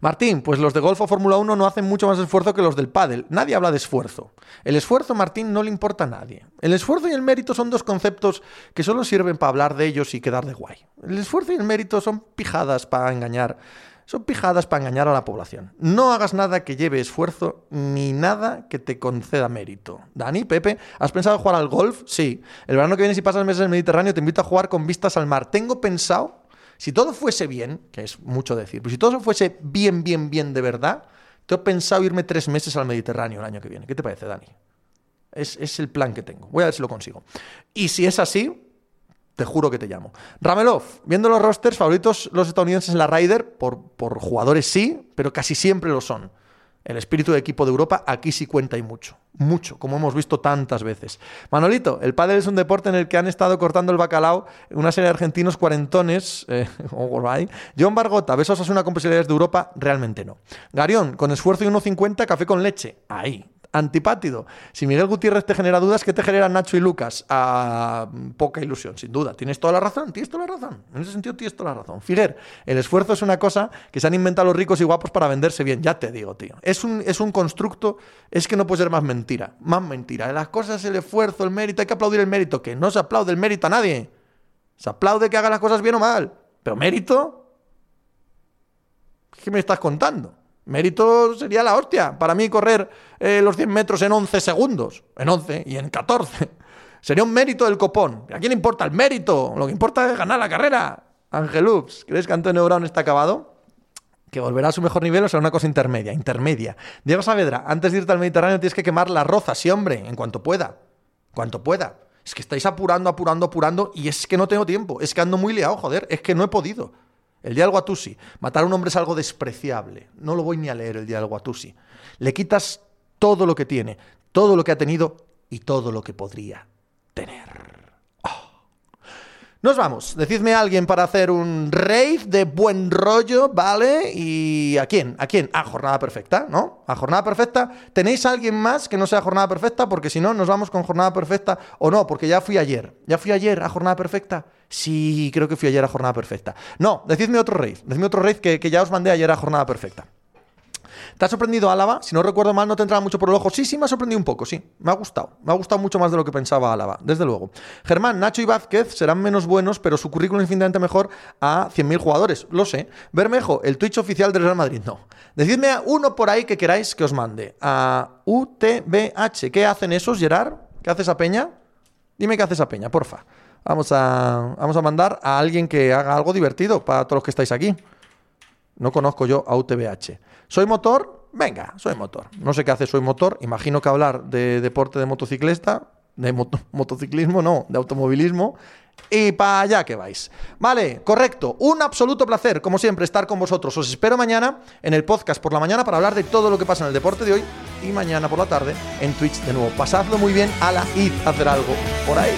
Martín, pues los de golf o Fórmula 1 no hacen mucho más esfuerzo que los del pádel. Nadie habla de esfuerzo. El esfuerzo, Martín, no le importa a nadie. El esfuerzo y el mérito son dos conceptos que solo sirven para hablar de ellos y quedar de guay. El esfuerzo y el mérito son pijadas para engañar. Son pijadas para engañar a la población. No hagas nada que lleve esfuerzo ni nada que te conceda mérito. Dani, Pepe, ¿has pensado jugar al golf? Sí. El verano que viene, si pasas meses en el Mediterráneo, te invito a jugar con vistas al mar. Tengo pensado si todo fuese bien, que es mucho decir, pero si todo fuese bien, bien, bien de verdad, tengo pensado irme tres meses al Mediterráneo el año que viene. ¿Qué te parece, Dani? Es, el plan que tengo. Voy a ver si lo consigo. Y si es así, te juro que te llamo. Ramelov, viendo los rosters favoritos los estadounidenses en la Ryder, por, por jugadores sí, pero casi siempre lo son. El espíritu de equipo de Europa aquí sí cuenta y mucho. Mucho, como hemos visto tantas veces. Manolito, el pádel es un deporte en el que han estado cortando el bacalao una serie de argentinos cuarentones. Eh, [LAUGHS] John Bargota, besos a una con posibilidades de Europa, realmente no. Garión, con esfuerzo y 1.50, café con leche. Ahí, Antipátido. Si Miguel Gutiérrez te genera dudas, ¿qué te generan Nacho y Lucas? A poca ilusión, sin duda. Tienes toda la razón, tienes toda la razón. En ese sentido, tienes toda la razón. Figuer, el esfuerzo es una cosa que se han inventado los ricos y guapos para venderse bien. Ya te digo, tío. Es un, es un constructo, es que no puede ser más mentira. Más mentira. Las cosas, el esfuerzo, el mérito, hay que aplaudir el mérito. Que no se aplaude el mérito a nadie. Se aplaude que haga las cosas bien o mal. Pero mérito. ¿Qué me estás contando? Mérito sería la hostia. Para mí correr eh, los 100 metros en 11 segundos, en 11 y en 14, [LAUGHS] sería un mérito del copón. ¿A quién le importa el mérito? Lo que importa es ganar la carrera. Ángel Ups, ¿crees que Antonio Brown está acabado? Que volverá a su mejor nivel o será una cosa intermedia, intermedia. Diego Saavedra, antes de irte al Mediterráneo tienes que quemar la roza, sí hombre, en cuanto pueda. En cuanto pueda. Es que estáis apurando, apurando, apurando y es que no tengo tiempo. Es que ando muy liado, joder. Es que no he podido. El día del Guatusi. Matar a un hombre es algo despreciable. No lo voy ni a leer el día del Guatusi. Le quitas todo lo que tiene, todo lo que ha tenido y todo lo que podría tener. Nos vamos. Decidme a alguien para hacer un rave de buen rollo, ¿vale? ¿Y a quién? ¿A quién? A Jornada Perfecta, ¿no? A Jornada Perfecta. ¿Tenéis a alguien más que no sea Jornada Perfecta? Porque si no, nos vamos con Jornada Perfecta o no, porque ya fui ayer. ¿Ya fui ayer a Jornada Perfecta? Sí, creo que fui ayer a Jornada Perfecta. No, decidme otro rave. Decidme otro rave que, que ya os mandé ayer a Jornada Perfecta. ¿Te ha sorprendido Álava? Si no recuerdo mal, no te entraba mucho por el ojo. Sí, sí, me ha sorprendido un poco, sí. Me ha gustado. Me ha gustado mucho más de lo que pensaba Álava, desde luego. Germán, Nacho y Vázquez serán menos buenos, pero su currículum es infinitamente mejor a 100.000 jugadores. Lo sé. Bermejo, el Twitch oficial del Real Madrid. No. Decidme a uno por ahí que queráis que os mande. A UTBH. ¿Qué hacen esos, Gerard? ¿Qué hace esa peña? Dime qué hace esa peña, porfa. Vamos a, vamos a mandar a alguien que haga algo divertido para todos los que estáis aquí. No conozco yo a UTBH. ¿Soy motor? Venga, soy motor. No sé qué hace soy motor. Imagino que hablar de deporte de motociclista, de [LAUGHS] motociclismo, no, de automovilismo. Y para allá que vais. Vale, correcto. Un absoluto placer, como siempre, estar con vosotros. Os espero mañana en el podcast por la mañana para hablar de todo lo que pasa en el deporte de hoy. Y mañana por la tarde en Twitch de nuevo. Pasadlo muy bien. A la id hacer algo por ahí.